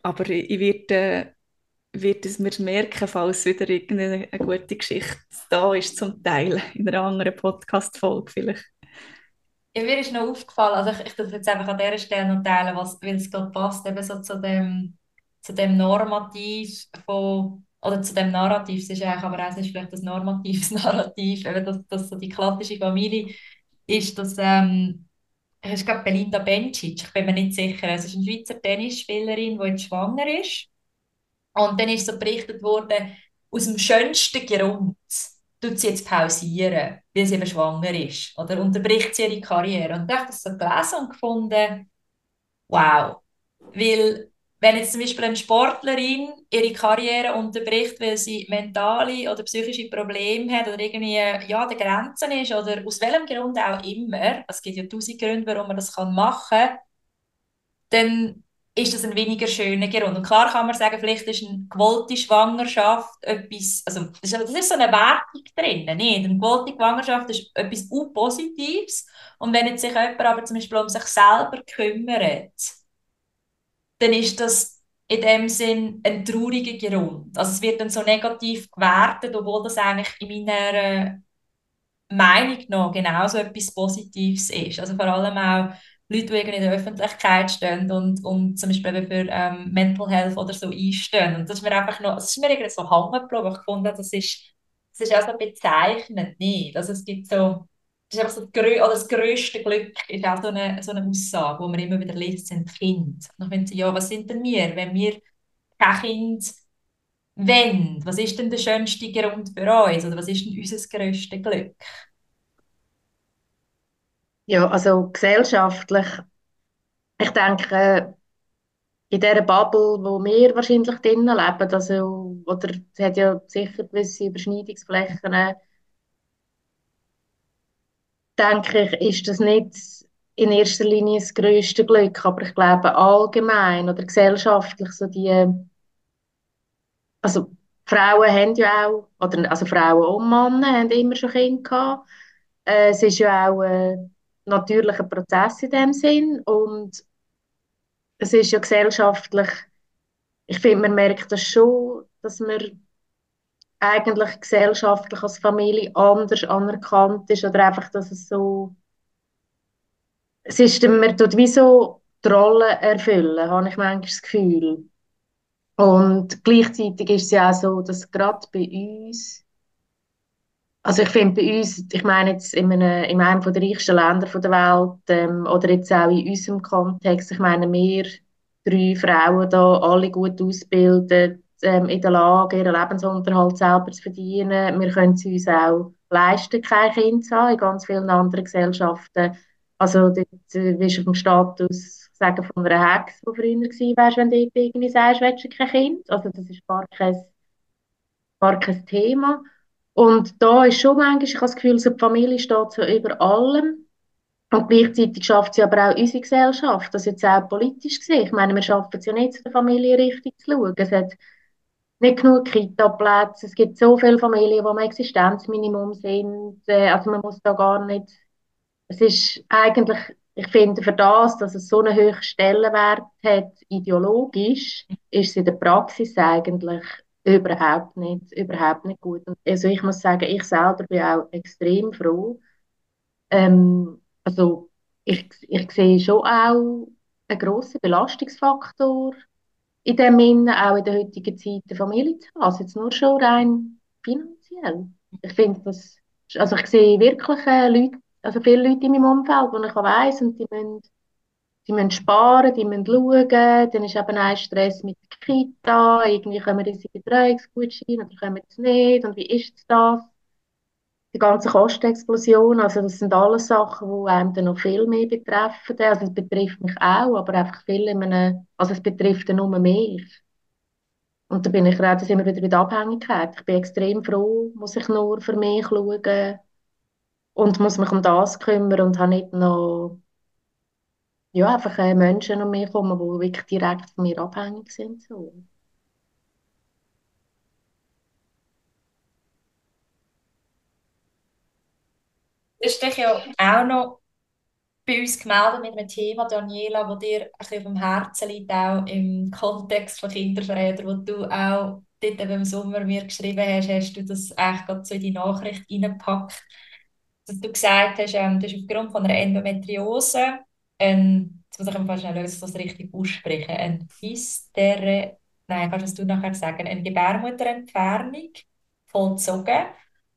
aber ich, ich werde wird es mir merken, falls wieder irgendeine gute Geschichte da ist zum Teil in einer anderen Podcast-Folge vielleicht. Ja, mir ist noch aufgefallen, also ich, ich darf jetzt einfach an dieser Stelle noch teilen, was, weil es gerade passt, eben so zu dem, zu dem Normativ von, oder zu dem Narrativ, es ist eigentlich aber auch, vielleicht das normatives Narrativ, eben dass, dass so die klassische Familie ist, dass, ähm, ich glaube Belinda Bencic, ich bin mir nicht sicher, es ist eine Schweizer Tennisspielerin, die jetzt schwanger ist und dann ist so berichtet worden, aus dem schönsten Grund, tut sie jetzt pausieren, weil sie eben schwanger ist. Oder unterbricht sie ihre Karriere. Und ich habe das so gelesen und gefunden, wow. Weil, wenn jetzt zum Beispiel eine Sportlerin ihre Karriere unterbricht, weil sie mentale oder psychische Probleme hat oder irgendwie ja, den Grenzen ist oder aus welchem Grund auch immer, es gibt ja tausend Gründe, warum man das machen kann, dann ist das ein weniger schöner Grund. Und klar kann man sagen, vielleicht ist eine gewollte Schwangerschaft etwas, also das ist so eine Wertung drin, nicht? Eine gewollte Schwangerschaft ist etwas U-Positives und wenn jetzt sich jemand aber zum Beispiel um sich selber kümmert, dann ist das in dem Sinn ein trauriger Grund. Also es wird dann so negativ gewertet, obwohl das eigentlich in meiner Meinung nach genauso etwas Positives ist. Also vor allem auch Leute, die in der Öffentlichkeit stehen und, und zum Beispiel für ähm, Mental Health oder so einstehen. Und das ist mir einfach noch, das ist mir irgendwie so hängen geblieben. Ich fand, das ist, das ist auch so bezeichnend, nicht? Also es gibt so, das ist einfach so das, Grö oder das grösste Glück ist auch so eine, so eine Aussage, die man immer wieder liest, sind Kinder. Und ich finde, ja, was sind denn wir, wenn wir kein Kind wollen? Was ist denn der schönste Grund für uns? Oder was ist denn unser grösstes Glück? Ja, also gesellschaftlich, ich denke, in dieser Bubble, wo wir wahrscheinlich drinnen leben, also, oder es hat ja sicher gewisse Überschneidungsflächen, denke ich, ist das nicht in erster Linie das grösste Glück, aber ich glaube allgemein oder gesellschaftlich so die, also Frauen haben ja auch, oder also Frauen und Männer haben immer schon Kinder gehabt. Äh, es ist ja auch äh, natürlicher Prozess in dem Sinn und es ist ja gesellschaftlich, ich finde, man merkt das schon, dass man eigentlich gesellschaftlich als Familie anders anerkannt ist oder einfach, dass es so es ist, man tut wie so die Rolle erfüllen, habe ich manchmal das Gefühl. Und gleichzeitig ist es ja auch so, dass gerade bei uns, also ich finde bei uns, ich meine jetzt in einem, in einem der reichsten Länder der Welt ähm, oder jetzt auch in unserem Kontext, ich meine, wir drei Frauen da, alle gut ausgebildet, ähm, in der Lage, ihren Lebensunterhalt selber zu verdienen. Wir können es uns auch leisten, kein Kind zu haben. In ganz vielen anderen Gesellschaften also dort äh, bist du auf dem Status sagen, von einer Hex, die früher wärst, wenn du irgendwie sagst, willst du kein Kind. Also das ist gar kein, gar kein Thema. Und da ist schon manchmal, ich habe das Gefühl, so die Familie steht so über allem. Und gleichzeitig schafft sie aber auch unsere Gesellschaft, das jetzt auch politisch gesehen. Ich meine, wir schaffen es ja nicht, zu der Familie richtig zu schauen. Es hat nicht genug Kita-Plätze, es gibt so viele Familien, die am Existenzminimum sind. Äh, also man muss da gar nicht es ist eigentlich, ich finde, für das, dass es so einen hohen Stellenwert hat, ideologisch, ist es in der Praxis eigentlich überhaupt nicht, überhaupt nicht gut. Also ich muss sagen, ich selber bin auch extrem froh. Ähm, also ich, ich sehe schon auch einen grossen Belastungsfaktor in dem Sinne, auch in der heutigen Zeit, eine Familie zu haben. Also jetzt nur schon rein finanziell. Ich finde das, also ich sehe wirklich äh, Leute, also viele Leute in meinem Umfeld, die ich weiss, und die müssen, die müssen sparen, die müssen schauen, dann ist eben ein Stress mit der Kita, irgendwie kommen riesige Betreuungsgutscheine oder kommen es nicht, und wie ist das? Die ganze Kostenexplosion, also das sind alles Sachen, die einem dann noch viel mehr betreffen. Also es betrifft mich auch, aber einfach viel in einem, also es betrifft dann nur mich. Und da bin ich gerade immer wieder der Abhängigkeit. Ich bin extrem froh, muss ich nur für mich schauen, und muss mich um das kümmern und habe nicht noch ja, einfach äh, Menschen um mich herum, die wirklich direkt von mir abhängig sind. So. Du hast dich ja auch noch bei uns gemeldet mit einem Thema, Daniela, das dir ein bisschen auf dem Herzen liegt, auch im Kontext von Kinderverrätern, wo du auch dort im Sommer mir geschrieben hast, hast du das eigentlich gerade so in die Nachricht reingepackt dass du gesagt hast, ähm, du hast aufgrund von einer Endometriose, ein, jetzt muss ich einfach schnell lösen, das richtig aussprechen, ein Hystere, nein, kannst du nachher sagen, eine Gebärmutterentfernung vollzogen.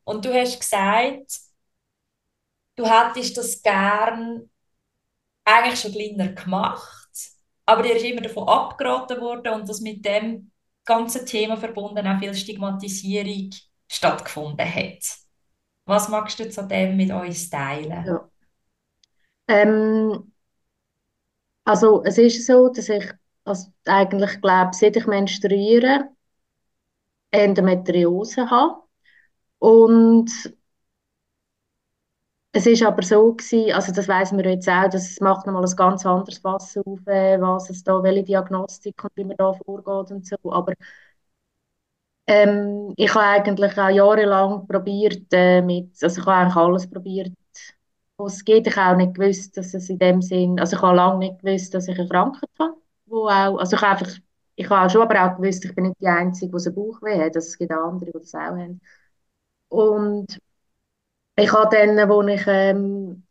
Und du hast gesagt, du hättest das gern eigentlich schon kleiner gemacht, aber dir ist immer davon abgeraten worden und dass mit dem ganzen Thema verbunden auch viel Stigmatisierung stattgefunden hat. Was magst du zu dem mit uns teilen? Ja. Ähm, also es ist so, dass ich also eigentlich glaube, seit ich menstruiere, Endometriose habe. Und es ist aber so gewesen, also das weiß man jetzt auch, das macht nochmal ein ganz anderes Fass auf, äh, was es da, welche Diagnostik und wie man da vorgeht und so. Aber ähm, ich habe eigentlich auch jahrelang probiert, äh, mit, also ich habe eigentlich alles probiert, es geht. Ich auch nicht gewusst, dass es in dem Sinn, also ich habe lange nicht gewusst, dass ich eine Krankheit habe, wo auch, also ich habe einfach, ich habe schon aber auch gewusst, ich bin nicht die Einzige, die einen Bauchweh hat, es gibt andere, die das auch haben. Und ich habe dann, wo ich ähm,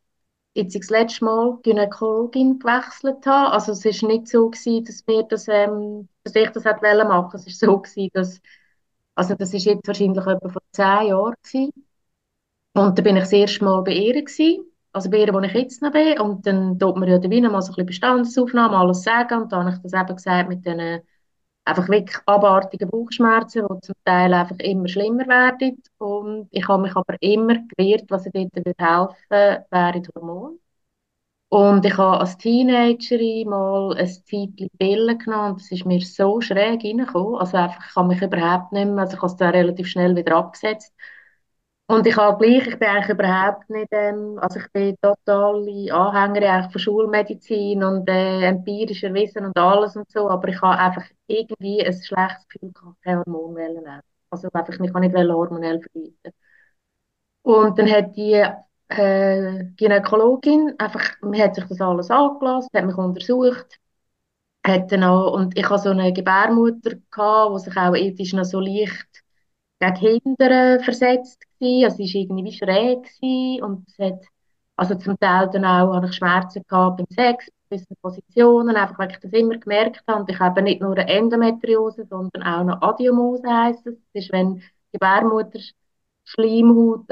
jetzt das letzte Mal Gynäkologin gewechselt habe, also es ist nicht so gewesen, dass, wir das, ähm, dass ich das hätte machen es ist so gewesen, dass also das ist jetzt wahrscheinlich etwa vor zehn Jahren gewesen. Und da bin ich das erste Mal bei ihr gewesen. Also bei ihr, wo ich jetzt noch bin. Und dann tut man ja da wieder mal so ein bisschen Bestandesaufnahme, alles sagen. Und dann habe ich das eben gesagt mit diesen einfach wirklich abartigen Bauchschmerzen, die zum Teil einfach immer schlimmer werden. Und ich habe mich aber immer gewehrt, was ich dort helfen würde, wären Hormone. Und ich habe als Teenagerin mal ein Zeitchen Pillen genommen und das ist mir so schräg reingekommen. Also einfach, ich kann mich überhaupt nicht mehr, also ich habe es dann relativ schnell wieder abgesetzt. Und ich habe gleich, ich bin eigentlich überhaupt nicht, ähm, also ich bin totale Anhängerin eigentlich von Schulmedizin und äh, empirischer Wissen und alles und so, aber ich habe einfach irgendwie ein schlechtes Gefühl gehabt, keine Hormone nehmen. Also einfach, ich kann nicht hormonell verbieten. Und dann hat die äh, Gynäkologin, einfach, man hat sich das alles angelassen, hat mich untersucht hatte noch, und ich hatte so eine Gebärmutter, gehabt, die sich auch ethisch noch so leicht gegen hinten versetzt war. Also sie war irgendwie schräg gewesen und es hat, also zum Teil dann auch hatte ich Schmerzen gehabt beim Sex, in gewissen Positionen, einfach weil ich das immer gemerkt habe. Und ich habe nicht nur eine Endometriose, sondern auch eine Adiomose heisst es. Das ist, wenn Gebärmutter Schleimhaut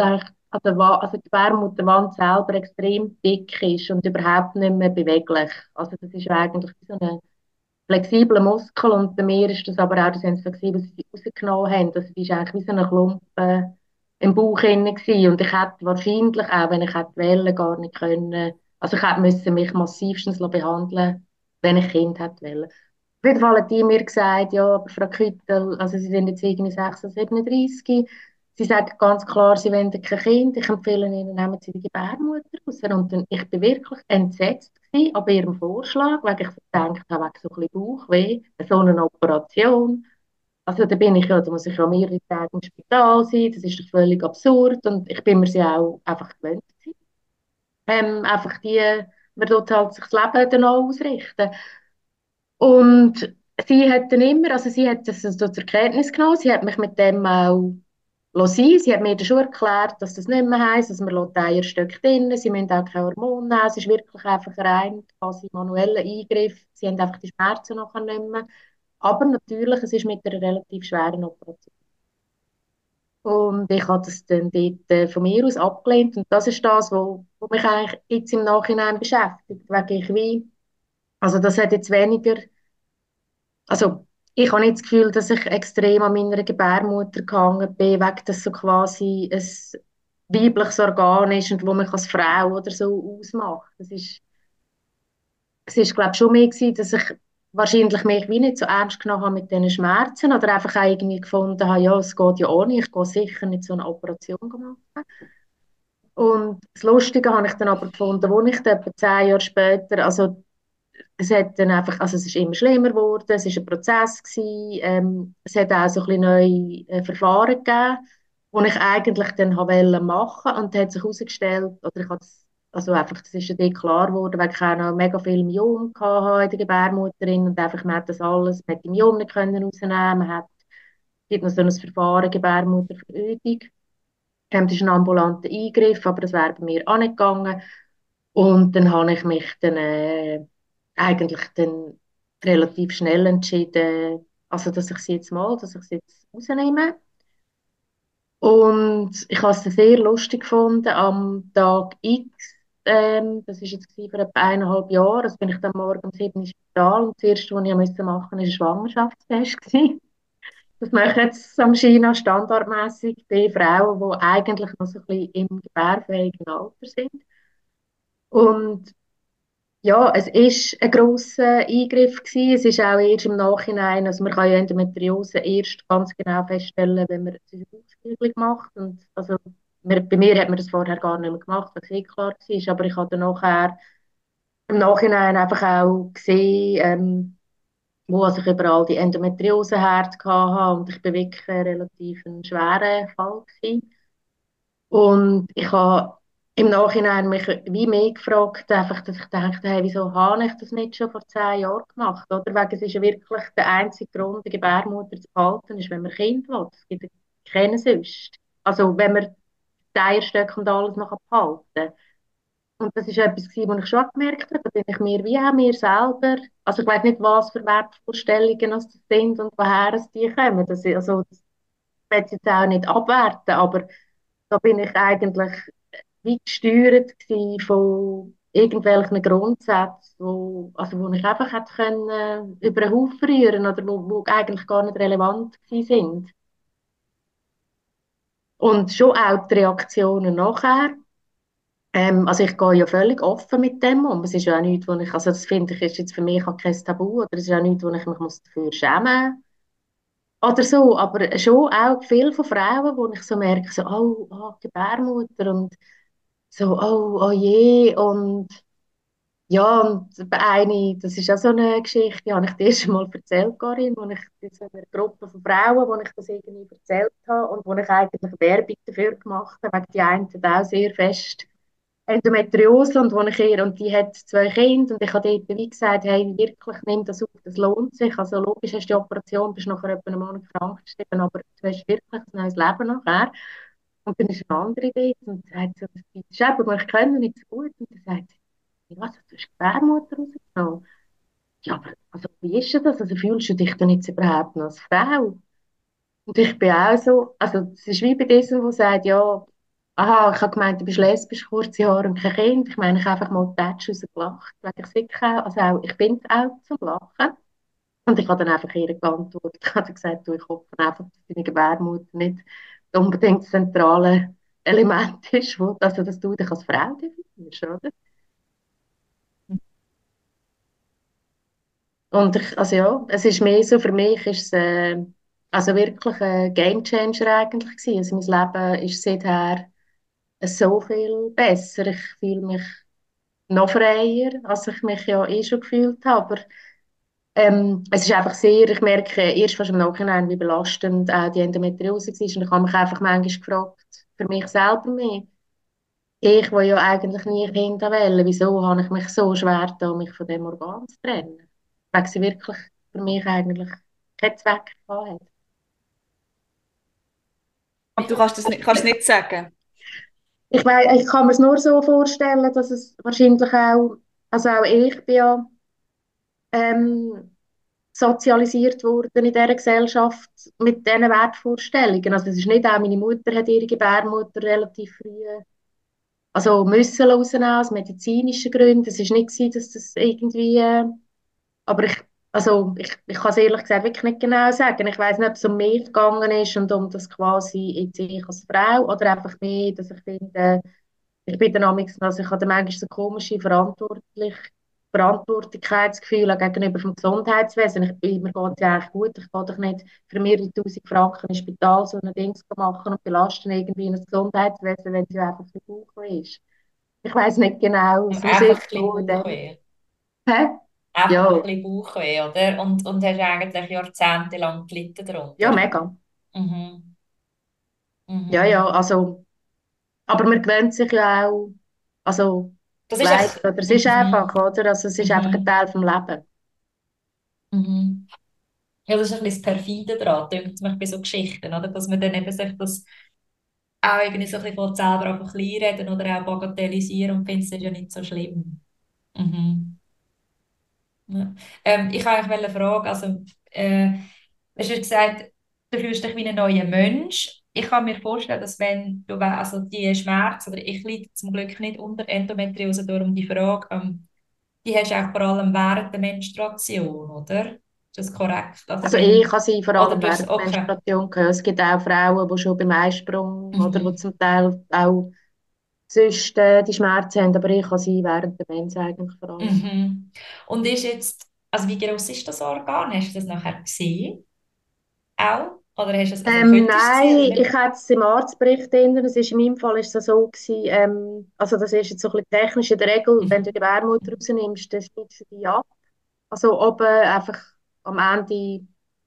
also, also die Gebärmutterwand selber extrem dick ist und überhaupt nicht mehr beweglich. Also das ist eigentlich so ein flexibler Muskel und bei mir ist das aber auch, das haben sie was sie rausgenommen haben, das ist eigentlich wie so ein Klumpen im Bauch gewesen. und ich hätte wahrscheinlich auch, wenn ich hätte wählen, gar nicht können, also ich hätte müssen mich massivstens behandeln wenn ich Kind hätte wählen. Auf jeden Fall hat die mir gesagt, ja, aber Frau Küttel, also Sie sind jetzt irgendwie 36, 37, Sie sagen ganz klar, Sie wollen kein Kind. Ich empfehle Ihnen, nehmen Sie die Gebärmutter raus. Und dann, ich bin wirklich entsetzt gewesen ab Ihrem Vorschlag, weil ich gedacht habe, wegen so ein bisschen Bauchweh, so eine Operation. Also da bin ich ja, da muss ich ja mehrere Tage im Spital sein, das ist doch völlig absurd. Und ich bin mir sie auch einfach gewöhnt Ähm, einfach die, man dort halt sich das Leben dann auch ausrichten. Und sie hat dann immer, also sie hat das so zur Kenntnis genommen, sie hat mich mit dem auch sein. Sie hat mir schon erklärt, dass das nicht mehr heisst, dass man Eierstöcke drin sie müssen auch keine Hormone nehmen, es ist wirklich einfach ein rein quasi manueller Eingriff, sie haben einfach die Schmerzen nachher nicht mehr. Aber natürlich, es ist mit einer relativ schweren Operation. Und ich habe das dann dort äh, von mir aus abgelehnt. Und das ist das, was mich eigentlich jetzt im Nachhinein beschäftigt. Weil ich wie, also das hat jetzt weniger, also ich habe nicht das Gefühl, dass ich extrem an meiner Gebärmutter gehangen bin, wegen das so quasi ein weibliches Organ ist und wo mich als Frau oder so ausmacht. Das ist, es ist glaube ich, schon mehr gewesen, dass ich wahrscheinlich mich wie nicht so ernst genommen habe mit diesen Schmerzen oder einfach auch irgendwie gefunden habe, ja, es geht ja nicht, ich gehe sicher nicht so eine Operation machen. Und das Lustige habe ich dann aber gefunden, wo ich dann etwa zehn Jahre später, also es hat dann einfach, also es ist immer schlimmer geworden, es ist ein Prozess gewesen, ähm, es hat auch so ein bisschen neue äh, Verfahren gegeben, die ich eigentlich dann wollte machen und hat sich herausgestellt, oder ich das, also einfach, das ist dann klar geworden, weil ich auch noch mega viel Myom hatte in der Gebärmutterin und einfach, man hat das alles, man hat die Myom nicht können rausnehmen, man hat, es gibt noch so ein Verfahren, Gebärmutterverödung, das ist ein ambulanter Eingriff, aber das wäre bei mir auch nicht gegangen. Und dann habe ich mich dann äh, eigentlich dann relativ schnell entschieden, also dass ich sie jetzt mal, dass ich sie jetzt rausnehme. Und ich habe es sehr lustig gefunden, am Tag X, ähm, das ist jetzt vor etwa eineinhalb Jahren, also bin ich dann morgen um sieben im Spital und das erste, was ich machen musste, war ein Schwangerschaftstest. Das mache ich jetzt am China standardmäßig bei Frauen, die eigentlich noch so ein bisschen im gebärfähigen Alter sind. Und ja, es ist ein grosser Eingriff gewesen. Es ist auch erst im Nachhinein, also man kann ja Endometriose erst ganz genau feststellen, wenn man eine Ausbildung macht. Und also bei mir hat man das vorher gar nicht mehr gemacht, was eh klar war. Aber ich habe dann nachher im Nachhinein einfach auch gesehen, ähm, wo ich überall die Endometriose hatte und ich war wirklich relativ ein schwerer Fall gewesen. Und ich habe im Nachhinein mich wie mehr gefragt, einfach, dass ich dachte, hey, wieso habe ich das nicht schon vor zehn Jahren gemacht? Oder? Weil es ist ja wirklich der einzige Grund, die Gebärmutter zu behalten, ist, wenn man Kind will. Es gibt keinen sonst. Also wenn man Eierstöcke und alles noch behalten. Und das ist etwas, was ich schon gemerkt habe. Da bin ich mir wie auch mir selber, also ich weiß nicht, was für Wertvorstellungen das sind und woher es die kommen. Das, also, das will ich jetzt auch nicht abwerten, aber da bin ich eigentlich wie gesteuert von irgendwelchen Grundsätzen, wo, also wo ich einfach hätte können, über den Haufen rühren oder wo, wo eigentlich gar nicht relevant sind. Und schon auch die Reaktionen nachher. Ähm, also ich gehe ja völlig offen mit dem um. Es ist ja auch nichts, wo ich, also das finde ich, ist jetzt für mich auch kein Tabu oder es ist auch nichts, wo ich mich muss dafür schämen oder so, aber schon auch viel von Frauen, wo ich so merke, so, oh, oh Gebärmutter und so, oh, oh je, und ja, und eine, das ist auch so eine Geschichte, die habe ich dir schon mal erzählt, Karin, wo ich in einer Gruppe von Frauen, wo ich das irgendwie erzählt habe und wo ich eigentlich Werbung dafür gemacht habe, weil die einen auch sehr fest Endometriose und, wo ich ihr, und die hat zwei Kinder und ich habe dort wie gesagt, hey, wirklich, nimm das auf, das lohnt sich. Also logisch hast du die Operation, bist nachher etwa einen Monat krank geschrieben, aber du hast wirklich ein neues Leben nachher. Und dann ist eine andere dort und sagt so, das ist eben, ich kenne nicht so gut. Und dann sagt sie, was, du hast Gebärmutter rausgenommen? Ja, aber also, wie ist das? Also fühlst du dich dann jetzt überhaupt noch als Frau? Und ich bin auch so, also es ist wie bei diesem, der sagt, ja, aha, ich habe gemeint, du bist lesbisch, kurze Haare und kein Kind. Ich meine, ich habe einfach mal Tatsch rausgelacht, weil ich wirklich auch, also auch, ich bin auch zum Lachen. Und ich habe dann einfach ihr geantwortet. Ich habe gesagt, du, ich hoffe einfach, dass deine Gebärmutter nicht unbedingt das zentrale Element ist, wo, also dass du dich als Frau definierst, oder? Und ich, also ja, es ist mehr so, für mich ist es äh, also wirklich ein Game Changer eigentlich gewesen. Also mein Leben ist seither so viel besser. Ich fühle mich noch freier, als ich mich ja eh schon gefühlt habe. Aber ähm, es ist einfach sehr, ich merke erst fast im Nachhinein, wie belastend auch die Endometriose war. Und ich habe mich einfach manchmal gefragt, für mich selber mehr, ich, wo ja eigentlich nie Kinder wählen, wieso habe ich mich so schwer da, mich von dem Organ zu trennen? Weil sie wirklich für mich eigentlich keinen Zweck hat. Und du kannst es nicht, kannst nicht sagen? Ich, weiß, ich kann mir es nur so vorstellen, dass es wahrscheinlich auch, also auch ich bin ja ähm, sozialisiert worden in dieser Gesellschaft mit diesen Wertvorstellungen. Also es ist nicht auch, meine Mutter hat ihre Gebärmutter relativ früh also müssen rausnehmen, aus medizinischen Gründen. Es war nicht so, dass das irgendwie, äh, aber ich, also ich, ich kann es ehrlich gesagt wirklich nicht genau sagen. Ich weiß nicht, ob es um mich gegangen ist und um das quasi jetzt ich als Frau oder einfach mehr, dass ich finde, ich bin dann also ich habe dann manchmal so komische verantwortlich Verantwortlichkeitsgefühl gegenüber dem Gesundheitswesen. Ich bin, mir geht es ja eigentlich gut. Ich kann doch nicht für mehrere tausend Franken im Spital so ein Ding machen und belasten irgendwie das Gesundheitswesen, wenn es ja einfach ein Bauch ist. Ich weiß nicht genau, was ich Hä? Einfach ja. ein bisschen Bauchweh, oder? Und, und hast eigentlich jahrzehntelang gelitten darunter. Ja, mega. Mhm. Mhm. Ja, ja, also, aber man gewöhnt sich ja auch, also das ist, echt, oder es ist mhm. einfach, oder? Also es ist mhm. einfach ein Teil vom Leben. Mhm. Ja, das ist ein bisschen das Perfide daran, denkt mich bei so Geschichten, oder? Dass man dann eben sich das auch irgendwie so ein bisschen von selber einfach reden oder auch bagatellisieren und findet es ja nicht so schlimm. Mhm. Ja. Ähm, ich habe eigentlich eine Frage, also äh, hast du gesagt, du fühlst dich wie ein neuer Mensch ich kann mir vorstellen, dass wenn du also die Schmerzen, oder ich leide zum Glück nicht unter Endometriose, darum die Frage, ähm, die hast du auch vor allem während der Menstruation, oder? Ist das korrekt? Also, also ich kann sie vor allem während der okay. Menstruation hören. Es gibt auch Frauen, die schon beim Eisprung mhm. oder die zum Teil auch sonst äh, die Schmerzen haben, aber ich kann sie während der Mens eigentlich vor allem. Mhm. Und ist jetzt, also wie groß ist das Organ? Hast du das nachher gesehen? Auch? Oder hast du es, also ähm, nein, ich hatte es im Arztbericht drin. Das ist, in meinem Fall ist es so gewesen, ähm, also das ist jetzt so ein bisschen technisch in der Regel, mhm. wenn du die Gebärmutter rausnimmst, dann schneidest du die ab. Also oben einfach am Ende,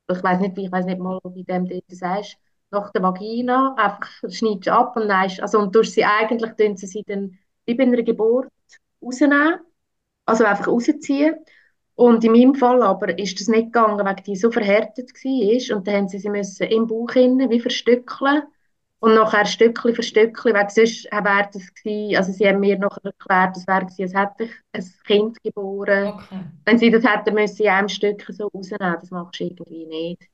ich weiß nicht, wie, ich weiß nicht mal, wie dem du das sagst, nach der Vagina, einfach schneidest du ab und dann, also und durch sie eigentlich, tun sie sie dann wie bei einer Geburt rausnehmen, also einfach rausziehen und in meinem Fall aber ist das nicht gegangen, weil die so verhärtet war. Und dann haben sie sie müssen im Bauch innen wie verstückeln. Und nachher Stückchen für Stückchen, weil sonst wäre das gewesen, also sie haben mir noch erklärt, es wäre gewesen, als hätte ich ein Kind geboren. Okay. Wenn sie das hätten müssen, in einem Stück so rausnehmen, das machst du irgendwie nicht.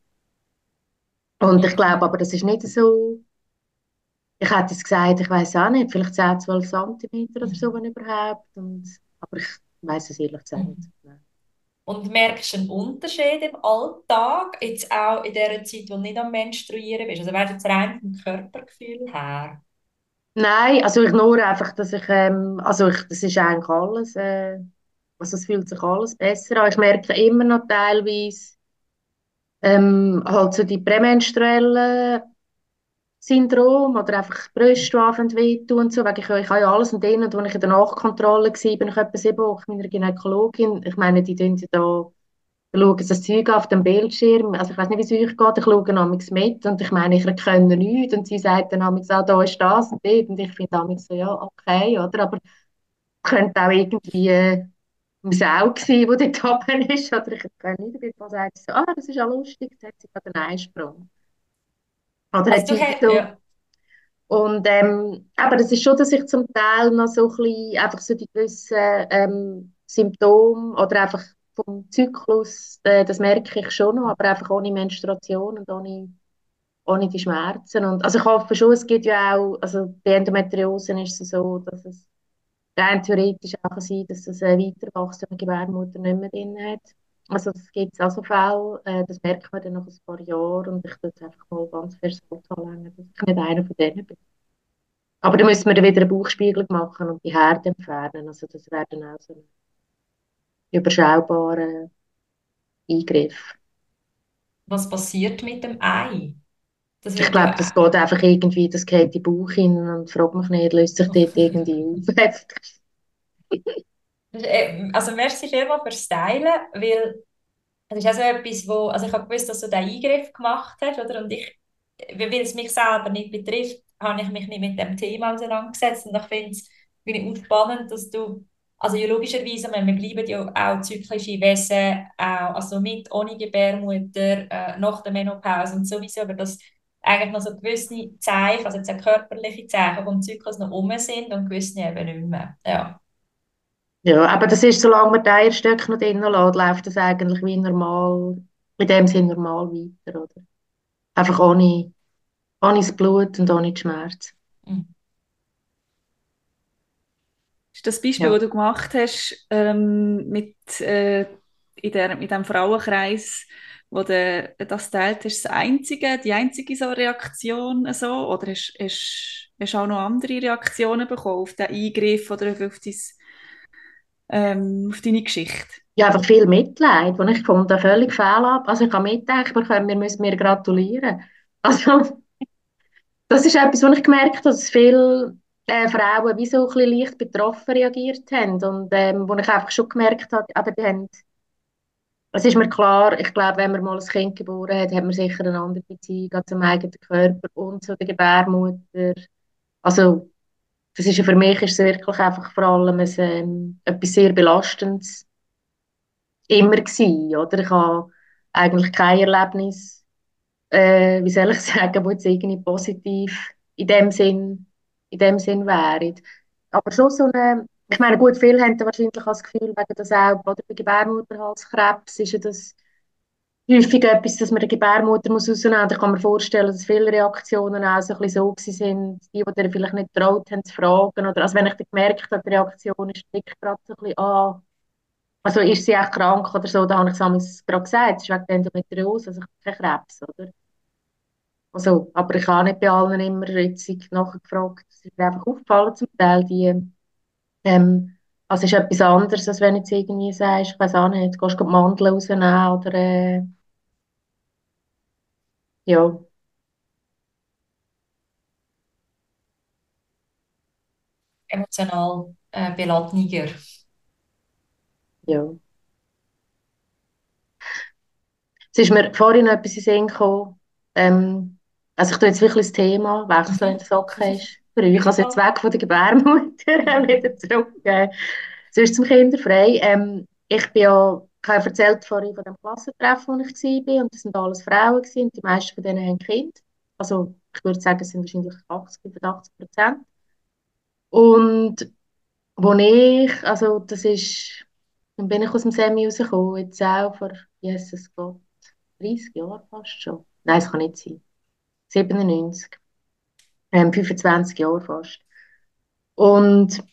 Und ich glaube aber, das ist nicht so, ich hätte es gesagt, ich weiß auch nicht, vielleicht 10, 12 cm oder so, wenn überhaupt. Und, aber ich weiß es ehrlich gesagt nicht. Und merkst du einen Unterschied im Alltag, jetzt auch in der Zeit, wo du nicht am Menstruieren bist? Also wäre jetzt rein vom Körpergefühl her? Nein, also ich nur einfach, dass ich, ähm, also ich, das ist eigentlich alles, äh, also es fühlt sich alles besser an. Ich merke immer noch teilweise ähm, halt so die prämenstruellen Syndrom oder einfach Brüste, wehtun und so. Weil ich, ich habe ja alles und denen, und als ich in der Nachkontrolle war, bin ich etwa sieben Wochen meiner Gynäkologin. Ich meine, die tun da schauen das Zeug auf dem Bildschirm, also ich weiß nicht, wie es euch geht, ich schaue namens mit und ich meine, ich erkenne nichts und sie sagt dann namens auch, da ist das und das und ich finde namens so, ja, okay, oder, aber könnte auch irgendwie Sau sein, die dort oben ist, oder ich kann nicht, dabei sagt so, ah, das ist ja lustig, jetzt hat sie gerade einen Einsprung. Oder also hat sie so, ja. Und ähm, aber es ist schon, dass ich zum Teil noch so ein bisschen einfach so die gewissen ähm, Symptome oder einfach vom Zyklus, äh, das merke ich schon noch, aber einfach ohne Menstruation und ohne, ohne die Schmerzen. Und, also ich hoffe schon, es gibt ja auch, also bei Endometriose ist es so, dass es rein theoretisch auch sein dass es eine weiter wachsende Gebärmutter nicht mehr drin hat. Also es gibt also Fälle, äh, das merkt man dann nach ein paar Jahren und ich tue jetzt einfach mal ganz fest anlegen, dass ich nicht einer von denen bin. Aber dann müssen wir dann wieder eine Bauchspiegelung machen und die Herde entfernen. Also das wäre dann auch so ein überschaubarer Eingriff. Was passiert mit dem Ei? Ich glaube, das geht einfach irgendwie, das geht in den Bauch hin und fragt mich nicht, löst sich dort irgendwie auf. Äh, also merci vielmals fürs Teilen, weil es ist auch so etwas, wo, also ich habe gewusst, dass du diesen Eingriff gemacht hast, oder? Und ich, weil es mich selber nicht betrifft, habe ich mich nicht mit dem Thema auseinandergesetzt und ich finde es auch spannend, dass du, also ja, logischerweise, wir bleiben ja auch zyklische Wesen, auch, also mit, ohne Gebärmutter, äh, nach der Menopause und sowieso, aber das eigentlich noch so gewisse Zeichen, also jetzt körperliche Zeichen vom Zyklus noch um sind und gewisse eben nicht mehr. Ja. Ja, aber das ist, solange man die Eierstöcke noch drinnen lässt, läuft das eigentlich wie normal, in dem Sinne normal weiter, oder? Einfach ohne, ohne das Blut und ohne den Schmerz. Mhm. Ist das Beispiel, ja. das du gemacht hast, ähm, mit, äh, in, der, mit dem Frauenkreis, wo du das teilt, ist das einzige, die einzige so Reaktion so? Oder hast du auch noch andere Reaktionen bekommen auf den Eingriff oder auf dein ähm, auf deine Geschichte? Ja, einfach viel Mitleid, und ich fand völlig fehl ab. Also ich habe mitgedacht, wir müssen mir gratulieren. Also das ist etwas, was ich gemerkt habe, dass viele äh, Frauen wie so ein bisschen leicht betroffen reagiert haben und ähm, wo ich einfach schon gemerkt habe, aber die haben es ist mir klar, ich glaube, wenn man mal ein Kind geboren hat, hat man sicher eine andere Beziehung zum eigenen Körper und zu der Gebärmutter. Also das ist für mich ist es wirklich einfach vor allem ein, ähm, etwas sehr Belastendes immer gewesen, oder? Ich habe eigentlich kein Erlebnis, äh, wie soll ich sagen, wo jetzt irgendwie positiv in dem Sinn, in dem Sinn wäre. Aber schon so eine, ich meine, gut, viele haben wahrscheinlich das Gefühl, wegen das auch, oder bei Gebärmutterhalskrebs ist ja das häufig etwas, dass man die Gebärmutter muss rausnehmen muss. Ich kann mir vorstellen, dass viele Reaktionen auch so, ein so sind, die, die dir vielleicht nicht traut haben zu fragen. Oder, also wenn ich dann gemerkt habe, die Reaktion ist gerade so ein bisschen, ah, also ist sie echt krank oder so, dann habe ich es gerade gesagt, es ist wegen der Endometriose, also keinen Krebs, oder? Also, aber ich habe nicht bei allen immer jetzt nachgefragt. Es ist einfach aufgefallen zum Teil, die, ähm, also es ist etwas anderes, als wenn du jetzt irgendwie sagst, ich weiß auch nicht, du gehst die Mandeln rausnehmen oder äh, ja. Emotional äh, beladener. Ja. Es ist mir vorhin etwas in den Sinn gekommen. Ähm, also ich tue jetzt wirklich das Thema wechseln, wenn es okay ist. Für euch. Also jetzt weg von der Gebärmutter, wieder zurück. Äh, sonst zum Kinderfrei. Ähm, ich bin ja ich habe erzählt vorhin von dem Klassentreffen, wo ich war, und das sind alles Frauen gewesen, und die meisten von denen haben Kind. Also ich würde sagen, es sind wahrscheinlich 80, 85 Prozent. Und wo ich, also das ist, dann bin ich aus dem Semi rausgekommen, jetzt auch vor, Jesus Gott, 30 Jahren fast schon. Nein, es kann nicht sein. 97. Ähm, 25 Jahre fast. Und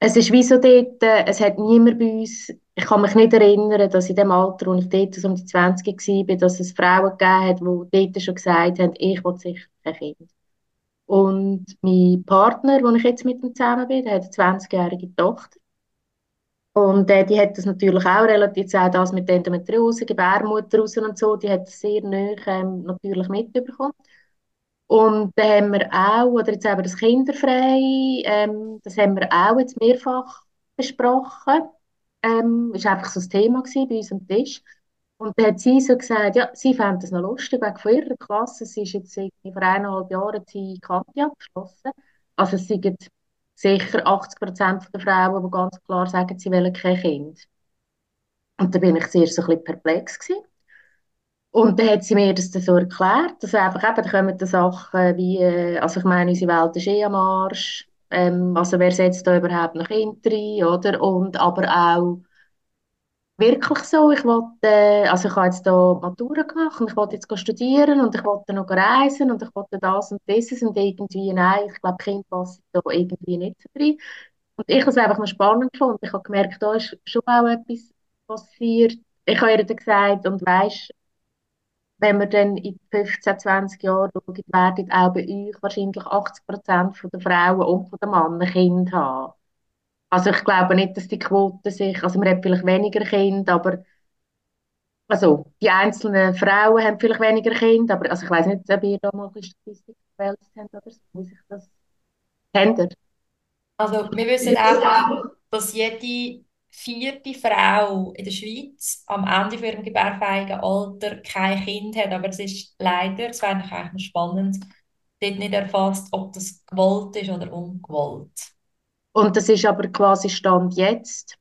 es ist wie so dort, äh, es hat niemand bei uns ich kann mich nicht erinnern, dass in dem Alter, als ich dort so um die 20 war, dass es Frauen gegeben hat, die dort schon gesagt haben, ich will sicher kein Kind. Und mein Partner, wo ich jetzt mit ihm zusammen bin, der hat eine 20-jährige Tochter. Und äh, die hat das natürlich auch relativ, auch das mit Endometriose, Gebärmutter raus und so, die hat das sehr nah ähm, natürlich mitbekommen. Und dann haben wir auch, oder jetzt eben das Kinderfrei, ähm, das haben wir auch jetzt mehrfach besprochen. Ähm, ist einfach so ein Thema bei uns am Tisch. Und dann hat sie so gesagt, ja, sie fände das noch lustig wegen von ihrer Klasse. Sie ist jetzt irgendwie vor eineinhalb Jahren die Kanti abgeschlossen. Also es sind sicher 80 Prozent der Frauen, die ganz klar sagen, sie wollen kein Kind. Und da bin ich sehr so ein bisschen perplex gewesen. Und dann hat sie mir das so erklärt, dass einfach eben, da kommen da Sachen wie, äh, also ich meine, unsere Welt ist eh am Arsch, ähm, also wer setzt da überhaupt noch Kinder rein, oder? Und aber auch wirklich so, ich wollte, äh, also ich habe jetzt hier Matura gemacht und ich wollte jetzt studieren und ich wollte noch reisen und ich wollte das und dieses und irgendwie, nein, ich glaube, Kind passt da irgendwie nicht so drin. Und ich habe es einfach noch spannend gefunden. Ich habe gemerkt, da ist schon auch etwas passiert. Ich habe ihr dann gesagt, und weisst, wenn wir dann in 15, 20 Jahren schauen, werden auch bei euch wahrscheinlich 80 Prozent der Frauen und der Männer Kinder haben. Also ich glaube nicht, dass die Quote sich, also man hat vielleicht weniger Kinder, aber also die einzelnen Frauen haben vielleicht weniger Kinder, aber also ich weiß nicht, ob ihr da mal eine Statistik gewählt habt oder so, wie sich das ändert. Also wir wissen auch, dass jede vierte Frau in der Schweiz am Ende von ihrem gebärfähigen Alter kein Kind hat. Aber es ist leider, es wäre eigentlich spannend, dort nicht erfasst, ob das gewollt ist oder ungewollt. Und das ist aber quasi Stand jetzt?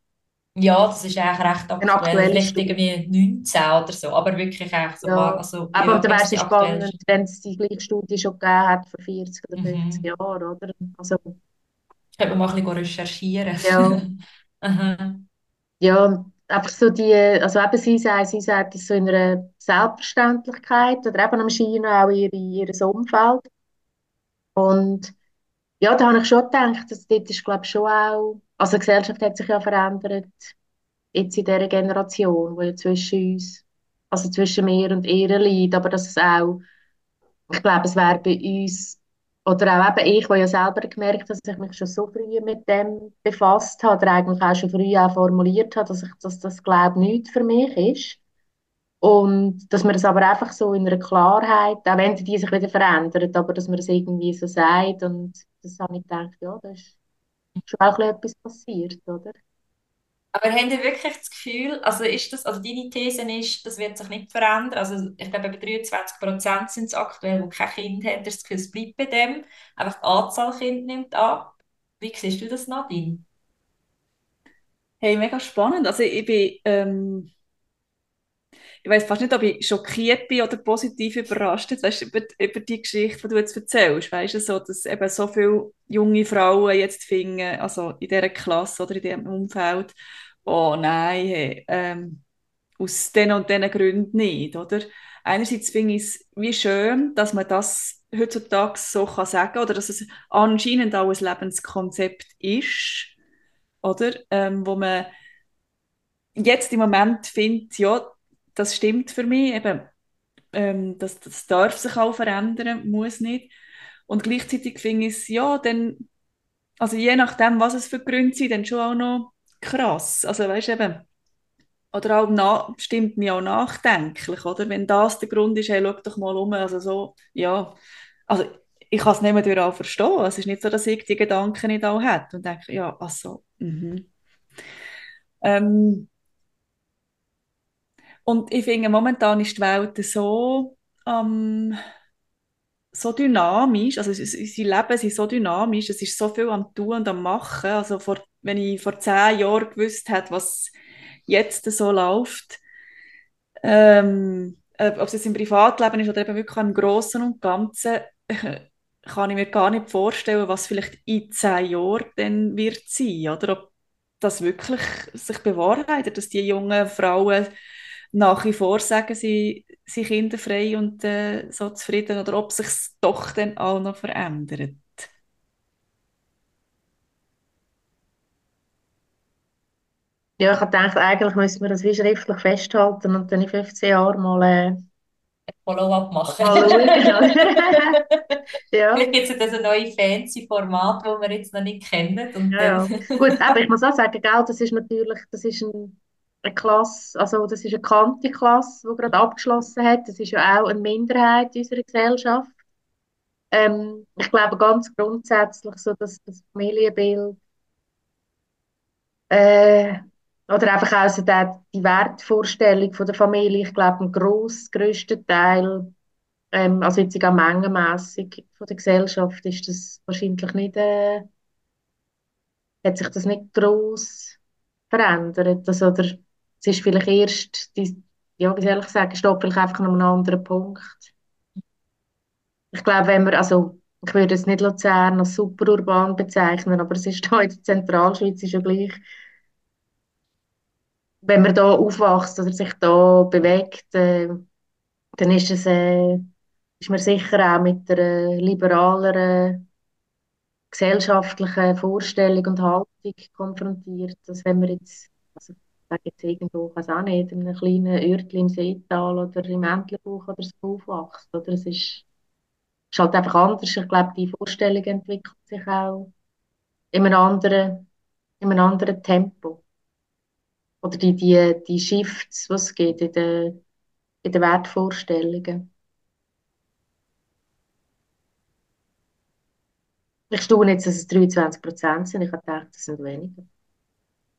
Ja, das ist eigentlich recht aktuell. Vielleicht irgendwie 19 oder so, aber wirklich eigentlich so. Ja. Also, aber ja, da wäre es spannend, wenn es die gleiche Studie schon gegeben hat vor 40 oder 50 mhm. Jahren, oder? Also, ich könnte mal ein bisschen recherchieren. Ja. Ja, einfach so die, also eben sie sagt, sie sagt das so in einer Selbstverständlichkeit oder eben am Scheinen auch in ihr, ihr Umfeld. Und ja, da habe ich schon gedacht, dass dort ist, glaube ich, schon auch, also die Gesellschaft hat sich ja verändert, jetzt in dieser Generation, die ja zwischen uns, also zwischen mir und ihr liegt, aber dass es auch, ich glaube, es wäre bei uns oder auch eben ich, die ja selber gemerkt dass ich mich schon so früh mit dem befasst habe, oder eigentlich auch schon früh auch formuliert habe, dass, ich, dass das, glaube ich, nichts für mich ist. Und dass man das aber einfach so in einer Klarheit, auch wenn die sich wieder verändert, aber dass man das irgendwie so sagt und das habe ich gedacht, ja, da ist schon auch etwas passiert, oder? Aber haben ihr wirklich das Gefühl, also ist das, also deine These ist, das wird sich nicht verändern? Also ich glaube, bei 23 Prozent sind es aktuell, die kein Kind haben. Das Gefühl, es bleibt bei dem. Einfach die Anzahl Kinder nimmt ab. Wie siehst du das, Nadine? Hey, mega spannend. Also ich bin, ähm, ich weiß fast nicht, ob ich schockiert bin oder positiv überrascht jetzt, weißt, über, über die Geschichte, die du jetzt erzählst. Weißt du, so, dass eben so viele junge Frauen jetzt finden, also in dieser Klasse oder in diesem Umfeld, oh nein, hey, ähm, aus diesen und diesen Gründen nicht, oder? Einerseits finde ich es wie schön, dass man das heutzutage so kann sagen oder dass es anscheinend auch ein Lebenskonzept ist, oder? Ähm, wo man jetzt im Moment findet, ja, das stimmt für mich, eben, ähm, das, das darf sich auch verändern, muss nicht. Und gleichzeitig finde ich es, ja, dann, also je nachdem, was es für Gründe sind, dann schon auch noch krass. Also weißt eben, oder auch na, stimmt mir auch nachdenklich, oder? Wenn das der Grund ist, hey, schau doch mal um, also so, ja, also ich kann es nicht mehr auch verstehen. Es ist nicht so, dass ich die Gedanken nicht auch hätte und denke, ja, also, mhm. Ähm, und ich finde, momentan ist die Welt so, ähm, so dynamisch, also unsere Leben sind so dynamisch, es ist so viel am Tun und am Machen. Also vor, wenn ich vor zehn Jahren gewusst hätte, was jetzt so läuft, ähm, äh, ob es jetzt im Privatleben ist oder eben wirklich im Großen und Ganzen, kann ich mir gar nicht vorstellen, was vielleicht in zehn Jahren dann wird sein, oder ob das wirklich sich bewahrheitet, dass die jungen Frauen nach wie vor sagen, sie sind kinderfrei und äh, so zufrieden oder ob sich doch dann auch noch verändert. Ja, ich habe gedacht, eigentlich müssen wir das wie schriftlich festhalten und dann in 15 Jahren mal äh, Follow-up machen. ja. Vielleicht gibt es jetzt ein neues fancy Format, das wir jetzt noch nicht kennen. Und ja, ja. Gut, aber ich muss auch sagen, gell, das ist natürlich das ist ein eine Klasse, also das ist eine Kante-Klasse, die gerade abgeschlossen hat. Das ist ja auch eine Minderheit unserer Gesellschaft. Ähm, ich glaube ganz grundsätzlich so, dass das Familienbild äh, oder einfach also der, die Wertvorstellung von der Familie, ich glaube, ein gross, grösster Teil, ähm, also jetzt sogar mengenmässig von der Gesellschaft, ist das wahrscheinlich nicht, äh, hat sich das nicht gross verändert. Also, oder es ist vielleicht erst, die, ja, wie soll ich sagen, steht vielleicht einfach an einem anderen Punkt. Ich glaube, wenn wir, also ich würde es nicht Luzern als superurban bezeichnen, aber es ist da in der Zentralschweiz ist ja gleich wenn man da aufwächst oder sich da bewegt, äh, dann ist es äh, ist man sicher auch mit einer liberaleren gesellschaftlichen Vorstellung und Haltung konfrontiert, als wenn man jetzt, sage jetzt irgendwo, weiß auch nicht, in einem kleinen Örtchen im Seetal oder im Entlebuch oder so aufwächst, oder es ist, ist halt einfach anders. Ich glaube, die Vorstellung entwickelt sich auch in einem anderen, in einem anderen Tempo oder die, die, die Shifts, was es gibt in den, in den Wertvorstellungen. Ich staune jetzt, dass es 23 Prozent sind. Ich habe gedacht, das sind weniger.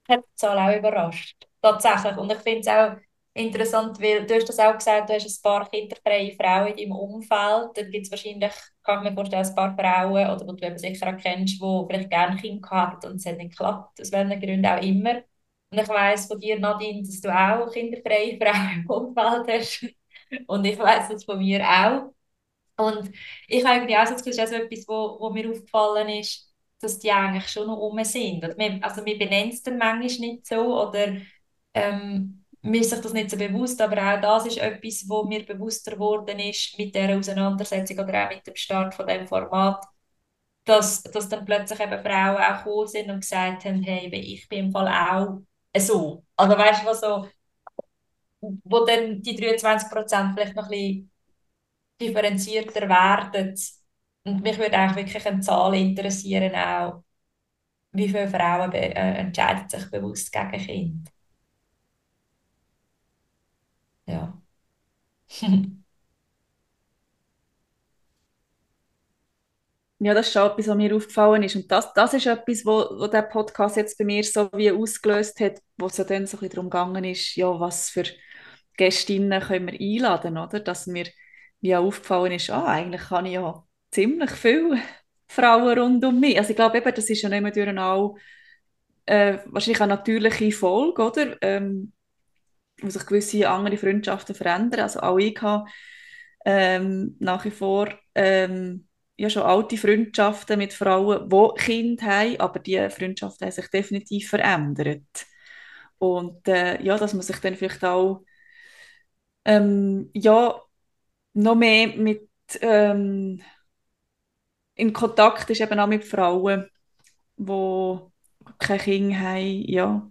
Habe die Zahl auch überrascht. Tatsächlich. Und ich finde es auch interessant, weil du hast das auch gesagt, du hast ein paar kinderfreie Frauen in deinem Umfeld. Dann gibt es wahrscheinlich, kann ich mir vorstellen, ein paar Frauen, oder die du eben sicher auch kennst, die vielleicht gerne Kinder hatten und es hat nicht geklappt, aus welchen Gründen auch immer. Und ich weiss von dir, Nadine, dass du auch kinderfreie Frauen im Umfeld hast. Und ich weiss das von mir auch. Und ich habe irgendwie auch so etwas, wo, wo mir aufgefallen ist, dass die eigentlich schon noch rum sind. Also wir benennen es dann manchmal nicht so oder ähm, mir ist sich das nicht so bewusst, aber auch das ist etwas, wo mir bewusster geworden ist mit der Auseinandersetzung oder auch mit dem Start von dem Format, dass, dass dann plötzlich eben Frauen auch gekommen sind und gesagt haben, hey, ich bin im Fall auch so. Also weißt du, so, wo dann die 23 Prozent vielleicht noch ein bisschen differenzierter werden. Und mich würde eigentlich wirklich eine Zahl interessieren, auch, wie viele Frauen äh, entscheiden sich bewusst gegen Kinder. Ja. Ja, das ist schon etwas, was mir aufgefallen ist. Und das, das ist etwas, wo, wo der Podcast jetzt bei mir so wie ausgelöst hat, wo es ja dann so ein bisschen darum gegangen ist, ja, was für Gästinnen können wir einladen, oder? Dass mir wie auch aufgefallen ist, ah, eigentlich kann ich ja ziemlich viele Frauen rund um mich. Also ich glaube eben, das ist ja nicht mehr auch äh, wahrscheinlich eine natürliche Folge, oder? Ähm, wo sich gewisse andere Freundschaften verändern. Also auch ich habe ähm, nach wie vor ähm, ja schon alte Freundschaften mit Frauen, die Kinder haben, aber die Freundschaften haben sich definitiv verändert. Und äh, ja, dass man sich dann vielleicht auch ähm, ja, noch mehr mit ähm, in Kontakt ist eben auch mit Frauen, die keine Kinder haben, ja,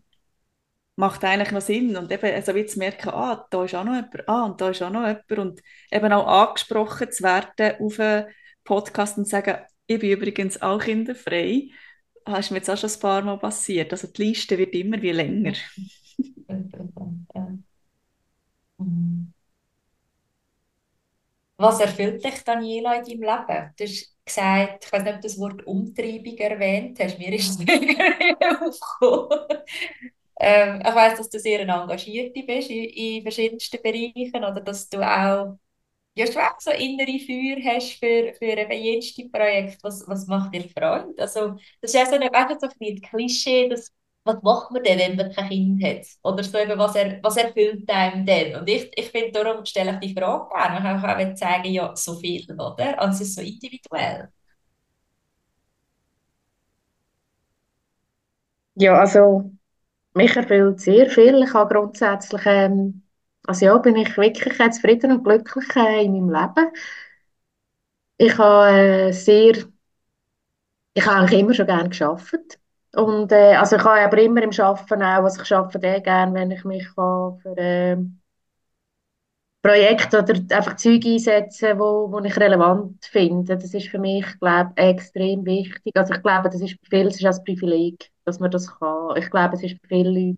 macht eigentlich noch Sinn. Und eben also wie zu merken, ah, da ist auch noch jemand, ah, und da ist auch noch jemand. Und eben auch angesprochen zu werden auf einen Podcast und zu sagen, ich bin übrigens auch kinderfrei. Das ist mir jetzt auch schon ein paar Mal passiert. Also die Liste wird immer wie länger. Was erfüllt dich, Daniela, in deinem Leben? Du hast gesagt, ich weiß nicht, ob du das Wort Umtreibung erwähnt hast, mir ist es nicht aufgekommen. Ähm, ich weiß, dass du sehr engagiert bist in, in verschiedensten Bereichen oder dass du auch ja, schon auch so innere Feuer hast für, für ein jedes Projekt. Was, was macht dir Freude? Also, das ist ja so ein, so ein Klischee, dass was macht man denn, wenn man kein Kind hat? Oder so eben, was, er, was erfüllt einem denn? Und ich, ich finde, darum stelle ich die Frage gerne. Ich kann auch sagen, ja, so viel, oder? Und es ist so individuell. Ja, also mich erfüllt sehr viel. Ich habe grundsätzlich, ähm, also ja, bin ich wirklich zufrieden und glücklich äh, in meinem Leben. Ich habe äh, sehr, ich habe eigentlich immer schon gerne geschafft. Und äh, also ich habe aber immer im Arbeiten auch, was ich arbeite eh gerne, wenn ich mich kann für äh, Projekte oder einfach Zeug einsetzen, wo, wo ich relevant finde. Das ist für mich, glaube extrem wichtig. Also ich glaube, das ist für viele ist ein Privileg, dass man das kann. Ich glaube, es ist für viele Leute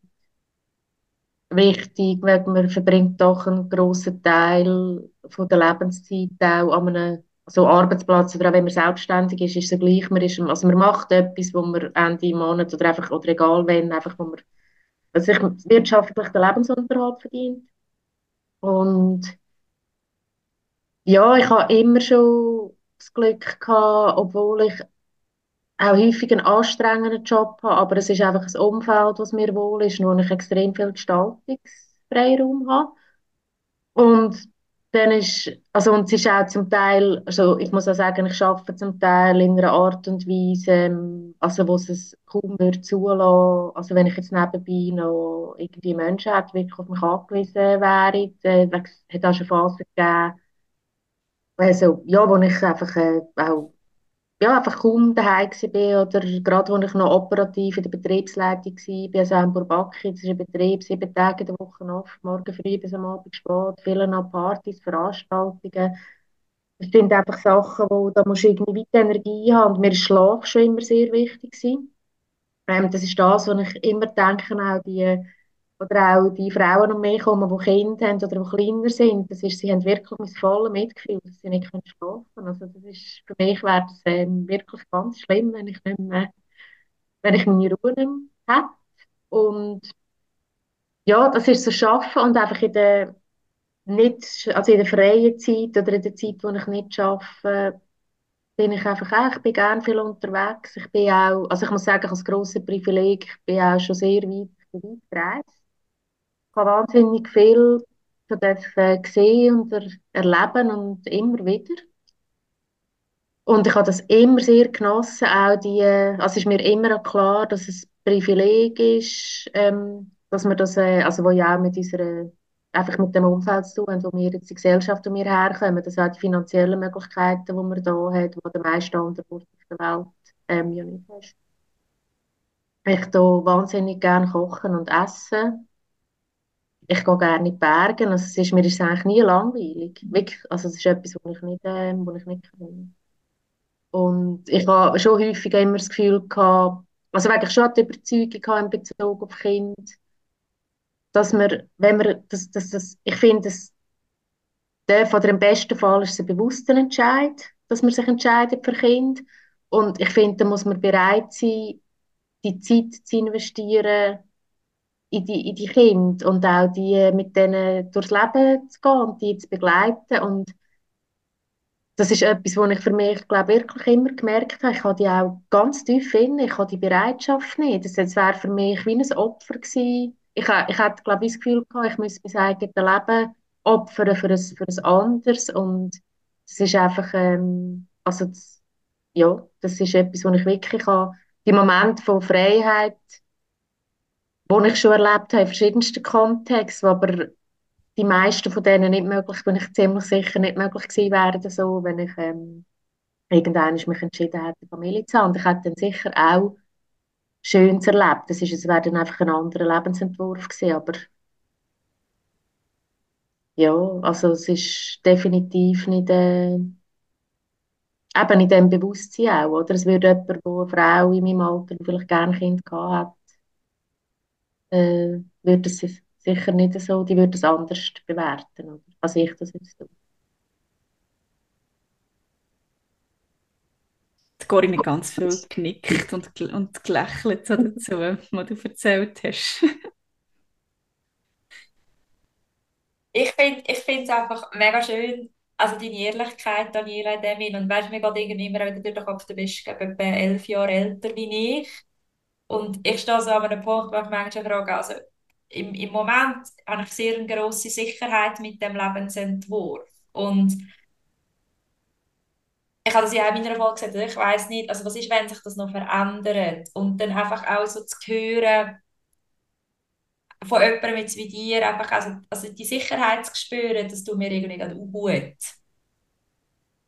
wichtig, weil man verbringt doch einen grossen Teil von der Lebenszeit auch an einem so Arbeitsplatz oder auch wenn man selbstständig ist, ist es gleich. Man, ist, also man macht etwas, wo man Ende Monat oder einfach, oder egal wenn, einfach, wo man also ich wirtschaftlich den Lebensunterhalt verdient. Und ja, ich habe immer schon das Glück gehabt, obwohl ich auch häufig einen anstrengenden Job habe, aber es ist einfach ein Umfeld, das mir wohl ist, wo ich extrem viel Gestaltungsfreiraum habe. Und dann ist, also und es ist auch zum Teil, also ich muss auch sagen, ich arbeite zum Teil in einer Art und Weise, ähm, also wo es kaum würde zulassen, also wenn ich jetzt nebenbei noch irgendwie Menschen hätte, wirklich auf mich angewiesen wäre, dann hat es auch schon Phasen gegeben, also, ja, wo ich einfach äh, auch ja, einfach kaum daheim war oder gerade als ich noch operativ in der Betriebsleitung war, also in Burbaki, das ist ein Betrieb, sieben Tage in der Woche oft, morgen früh bis am Abend spät, viele noch Partys, Veranstaltungen. Das sind einfach Sachen, wo da musst du irgendwie weiter Energie haben. Und mir ist Schlaf schon immer sehr wichtig Ähm, das ist das, was ich immer denke, auch die oder auch die Frauen um mich herum, die Kinder haben oder die kleiner sind, das ist, sie haben wirklich mein volles Mitgefühl, dass sie nicht schlafen können. Also das für mich wäre das ähm, wirklich ganz schlimm, wenn ich nicht mehr, wenn ich meine Ruhe nicht hätte. Und ja, das ist so Schaffen und einfach in der nicht, also in der freien Zeit oder in der Zeit, wo ich nicht arbeite, bin ich einfach auch, ich bin gerne viel unterwegs. Ich bin auch, also ich muss sagen, als grosses Privileg, ich bin auch schon sehr weit, weit gereist habe wahnsinnig viel von dürfen sehen und er erleben und immer wieder. Und ich habe das immer sehr genossen, auch die, also ist mir immer klar, dass es ein Privileg ist, ähm, dass wir das, äh, also wo ja auch mit unserer, einfach mit dem Umfeld zu tun wo wir jetzt die Gesellschaft, wo wir herkommen, dass auch die finanziellen Möglichkeiten, die man da hat, die der meiste andere Ort auf der Welt ähm, ja nicht hast. Ich da wahnsinnig gerne kochen und essen ich gehe gerne in die Berge. Also es ist, mir ist es eigentlich nie langweilig. Wirklich, also es ist etwas, was ich nicht, äh, was ich nicht kann. Und ich habe schon häufig immer das Gefühl gehabt, also wirklich schon die Überzeugung in Bezug auf Kind, dass man, wenn man, das, das, das, ich finde, dass der, oder im besten Fall ist es ein bewusster Entscheid, dass man sich entscheidet für Kind. Und ich finde, da muss man bereit sein, die Zeit zu investieren, in die, in die Kinder und auch die mit denen durchs Leben zu gehen und die zu begleiten. Und das ist etwas, was ich für mich, glaube wirklich immer gemerkt habe. Ich habe die auch ganz tief in, ich habe die Bereitschaft nicht. Das wäre für mich wie ein Opfer gewesen. Ich, ich hatte, glaube das Gefühl gehabt, ich müsste mein eigenes Leben opfern für ein, für ein anderes. Und das ist einfach, ähm, also das, ja, das ist etwas, wo ich wirklich habe, die Momente von Freiheit, die ich schon erlebt habe in verschiedensten Kontexten, aber die meisten von denen nicht möglich, bin ich ziemlich sicher nicht möglich gewesen wären, so, wenn ich ähm, irgendwann mich entschieden hätte, eine Familie zu haben. Und ich hätte dann sicher auch Schönes erlebt. Das ist, es wäre dann einfach ein anderer Lebensentwurf gewesen, aber ja, also es ist definitiv nicht äh, eben in dem Bewusstsein auch, oder? Es würde jemand, der eine Frau in meinem Alter vielleicht gerne ein Kind gehabt hat, äh, würde es sicher nicht so, die würde es anders bewerten, als ich das jetzt tue. Die Corinne ganz viel genickt und, und gelächelt so dazu, was du erzählt hast. ich finde es einfach mega schön, also deine Ehrlichkeit, Daniela, in dem Und weißt du, mir geht irgendwie immer wieder durch den Kopf, du bist etwa elf Jahre älter wie ich. Und ich stehe so an einem Punkt, wo ich manchmal frage, also im, im Moment habe ich sehr eine grosse Sicherheit mit dem Lebensentwurf. Und ich habe das ja auch in meiner Folge gesagt, ich weiß nicht, also was ist, wenn sich das noch verändert? Und dann einfach auch so zu hören von jemandem jetzt wie dir, einfach also, also die Sicherheit zu spüren, dass du mir irgendwie gut.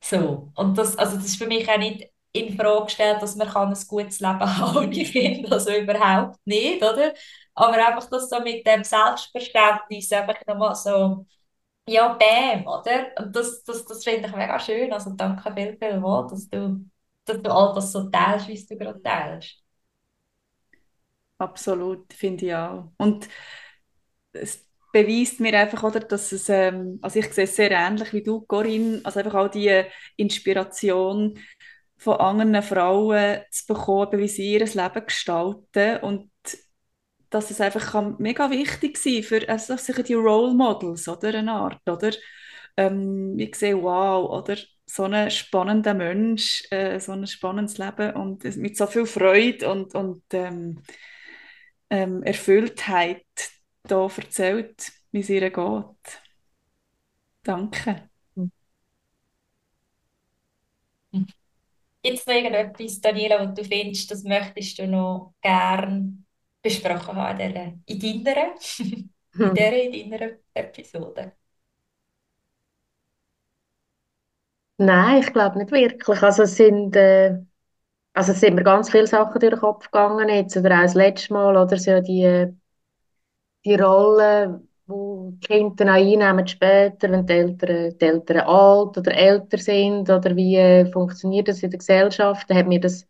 So. Und das, also das ist für mich auch nicht in Frage gestellt, dass man kann ein gutes Leben haben ohne Kinder, also überhaupt nicht, oder? Aber einfach das so mit dem Selbstverständnis einfach nochmal so, ja, bam, oder? Und das, das, das finde ich mega schön, also danke viel, viel mal, dass du, dass du all das so teilst, wie du gerade teilst. Absolut, finde ich auch. Und es beweist mir einfach, oder, dass es, ähm, also ich sehe es sehr ähnlich wie du, Corinne, also einfach auch die Inspiration, von anderen Frauen zu bekommen, wie sie ihr Leben gestalten und dass es einfach mega wichtig sein für also sicher die Role Models, oder eine Art, oder? Ähm, ich sehe, wow, oder so ein spannender Mensch, äh, so ein spannendes Leben und mit so viel Freude und, und ähm, ähm, Erfülltheit da erzählt, wie es ihr geht. Danke. Gibt es noch irgendetwas, Daniela, was du findest, das möchtest du noch gern besprochen haben in, in deiner, in dieser, in deiner Episode? Nein, ich glaube nicht wirklich. Also es sind, äh, also es sind mir ganz viele Sachen durch den Kopf gegangen jetzt, oder auch das letzte Mal, oder so die, die Rolle, wo die Kinder auch einnehmen später, wenn die Eltern, die Eltern alt oder älter sind, oder wie äh, funktioniert das in der Gesellschaft, dann hat mir das,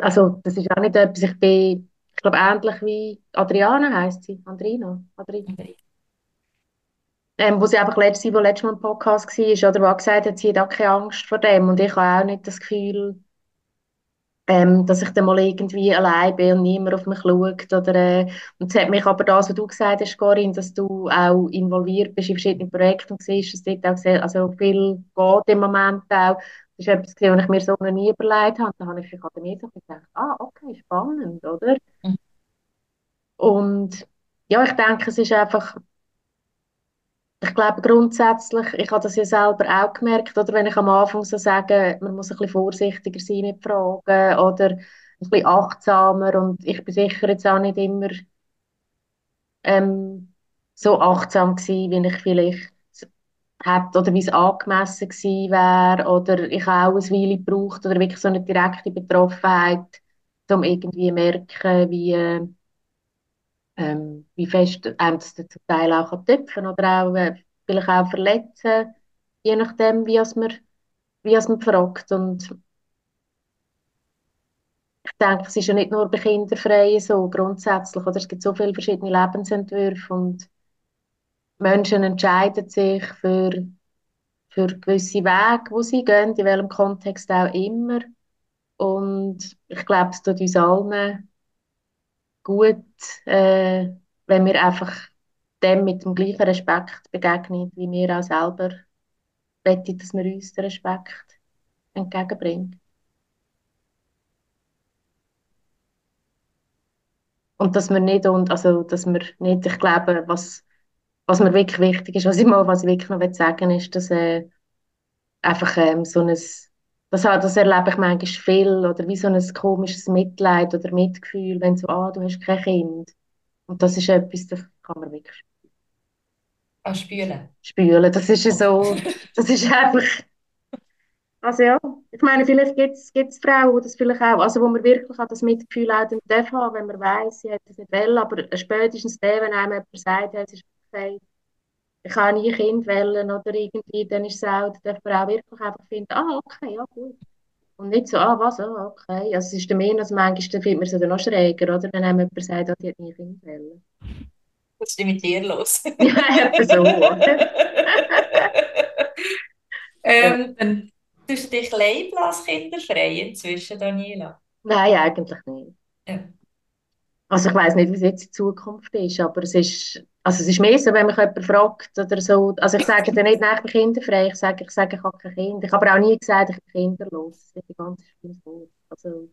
also das ist auch nicht etwas, ich bin, ich glaube ähnlich wie Adriana heisst sie, Andrina, Adrina. Ähm, wo sie einfach letztes, wo letztes Mal im Podcast war, oder wo gesagt hat, sie hat auch keine Angst vor dem und ich habe auch nicht das Gefühl, ähm, dass ich dann mal irgendwie allein bin und niemand auf mich schaut. Oder, äh, und es hat mich aber das, was du gesagt hast, Corinne, dass du auch involviert bist in verschiedenen Projekten und siehst, dass dort auch sehr, also viel geht im Moment auch. Das ist etwas, was ich mir so noch nie überlegt habe. Da habe ich mich mir so gedacht, ah, okay, spannend, oder? Mhm. Und ja, ich denke, es ist einfach, ich glaube grundsätzlich, ich habe das ja selber auch gemerkt, oder wenn ich am Anfang so sage, man muss ein bisschen vorsichtiger sein mit Fragen oder ein bisschen achtsamer und ich bin sicher jetzt auch nicht immer ähm, so achtsam gewesen, wie ich vielleicht hätte oder wie es angemessen gewesen wäre oder ich habe auch eine Weile gebraucht oder wirklich so eine direkte Betroffenheit, um irgendwie zu merken, wie ähm, wie fest das zum Teil auch töpfen oder auch äh, vielleicht auch verletzen, je nachdem, wie es man, wie es man fragt. Und ich denke, es ist ja nicht nur bei Kinderfreien so grundsätzlich, oder es gibt so viele verschiedene Lebensentwürfe und Menschen entscheiden sich für, für gewisse Wege, wo sie gehen, in welchem Kontext auch immer. Und ich glaube, es tut uns allen gut, äh, wenn wir einfach dem mit dem gleichen Respekt begegnen, wie wir auch selber wollen, dass wir uns den Respekt entgegenbringen. Und dass wir nicht, und, also, dass wir nicht, ich glaube, was, was mir wirklich wichtig ist, was ich mal, was ich wirklich noch sagen will, ist, dass äh, einfach ähm, so ein das, das erlebe ich manchmal viel, oder wie so ein komisches Mitleid oder Mitgefühl, wenn so, ah, du hast kein Kind. Und das ist etwas, das kann man wirklich spüren. Ah, spülen? Spülen, das ist ja so, das ist einfach, also ja, ich meine, vielleicht gibt es Frauen, die das vielleicht auch, also wo man wirklich auch das Mitgefühl auch dann darf haben, wenn man weiß, sie hat das nicht wollen, aber spätestens der, wenn einem jemand sagt, es ist okay, ich kann nie Kind wählen oder irgendwie, dann ist es auch, dann darf man auch wirklich einfach finden, ah, okay, ja, gut. Und nicht so, ah, was, ah, okay. Also es ist mehr, als manchmal dann findet man es dann noch schräger, oder? Wenn einem jemand sagt, oh, die hat nie Kind wählen. Was ist denn mit dir los? ja, etwa so, ähm, dann tust du dich labeln als kinderfrei inzwischen, Daniela? Nein, eigentlich nicht. Ja. Also ich weiß nicht, wie es jetzt in Zukunft ist, aber es ist, also es ist mehr so, wenn mich jemand fragt oder so, also ich sage dann nicht, nein, ich bin kinderfrei, ich sage, ich sage, ich habe kein Kind. Ich habe aber auch nie gesagt, ich bin kinderlos. Das ist ein ganz schlimmes Wort. Also,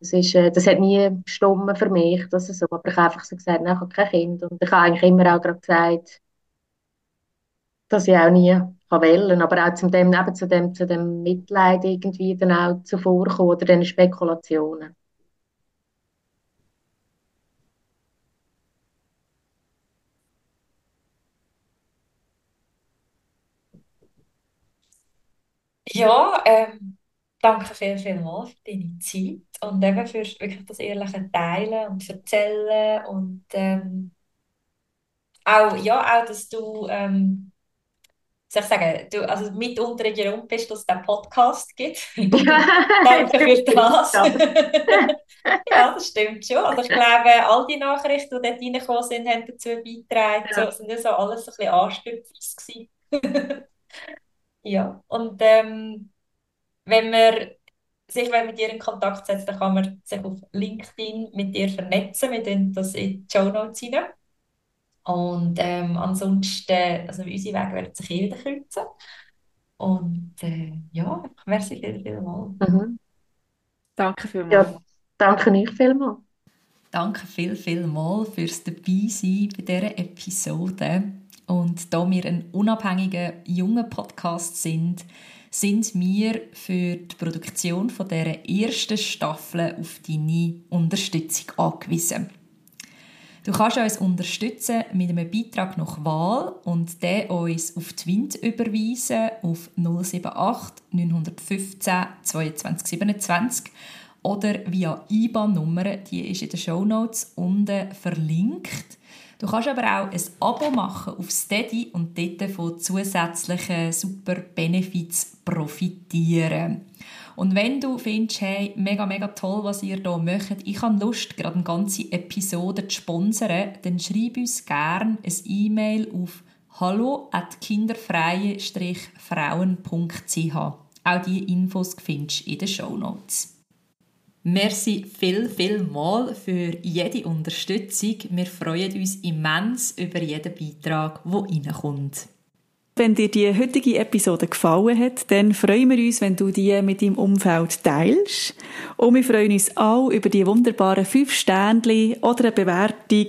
das, ist, äh, das hat nie gestummen für mich, dass so, aber ich habe einfach so gesagt, nein, ich habe kein Kind. Und ich habe eigentlich immer auch gerade gesagt, dass ich auch nie kann wählen aber auch zu dem, eben zu dem, zu dem Mitleid irgendwie dann auch zuvorkommen oder den Spekulationen. Ja, ähm, danke viel, viel mal für deine Zeit und eben für wirklich das ehrliche Teilen und Erzählen und ähm, auch, ja, auch, dass du, ähm, soll ich sagen, du also mit unter der bist, dass es den Podcast gibt. danke für das. ja, das stimmt schon. Also ich glaube, all die Nachrichten, die dort reingekommen sind, haben dazu beigetragen. Ja. So, sind so alles ein bisschen Anstüpfers Ja, und ähm, wenn wir sich mit dir in Kontakt setzen dann kann man sich auf LinkedIn mit dir vernetzen. Wir tun das in die Show Notes rein. Und ähm, ansonsten, also unsere Wege werden sich eh wieder kreuzen. Und äh, ja, merci viel, vielmals. Mhm. Danke vielmals. Ja, danke euch vielmals. Danke viel, viel mal fürs Dabeisein bei dieser Episode. Und da wir ein unabhängiger, junger Podcast sind, sind wir für die Produktion von dieser ersten Staffel auf deine Unterstützung angewiesen. Du kannst uns unterstützen mit einem Beitrag nach Wahl und den uns auf Wind überweisen auf 078 915 22 27 oder via IBAN-Nummer, die ist in den Show Notes unten verlinkt. Du kannst aber auch ein Abo machen auf Steady und dort von zusätzlichen super Benefits profitieren. Und wenn du findest, hey, mega, mega toll, was ihr hier macht, ich habe Lust, gerade eine ganze Episode zu sponsern, dann schreib uns gerne ein E-Mail auf hallo at kinderfreie-frauen.ch. Auch diese Infos findest du in den Show Notes. Merci viel, viel mal für jede Unterstützung. Wir freuen uns immens über jeden Beitrag, der reinkommt. Wenn dir die heutige Episode gefallen hat, dann freuen wir uns, wenn du die mit deinem Umfeld teilst. Und wir freuen uns auch über die wunderbaren fünf Sternchen oder eine Bewertung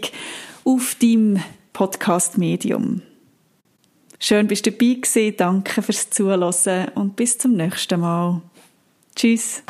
auf deinem Podcast-Medium. Schön bist du dabei gewesen. Danke fürs Zuhören und bis zum nächsten Mal. Tschüss.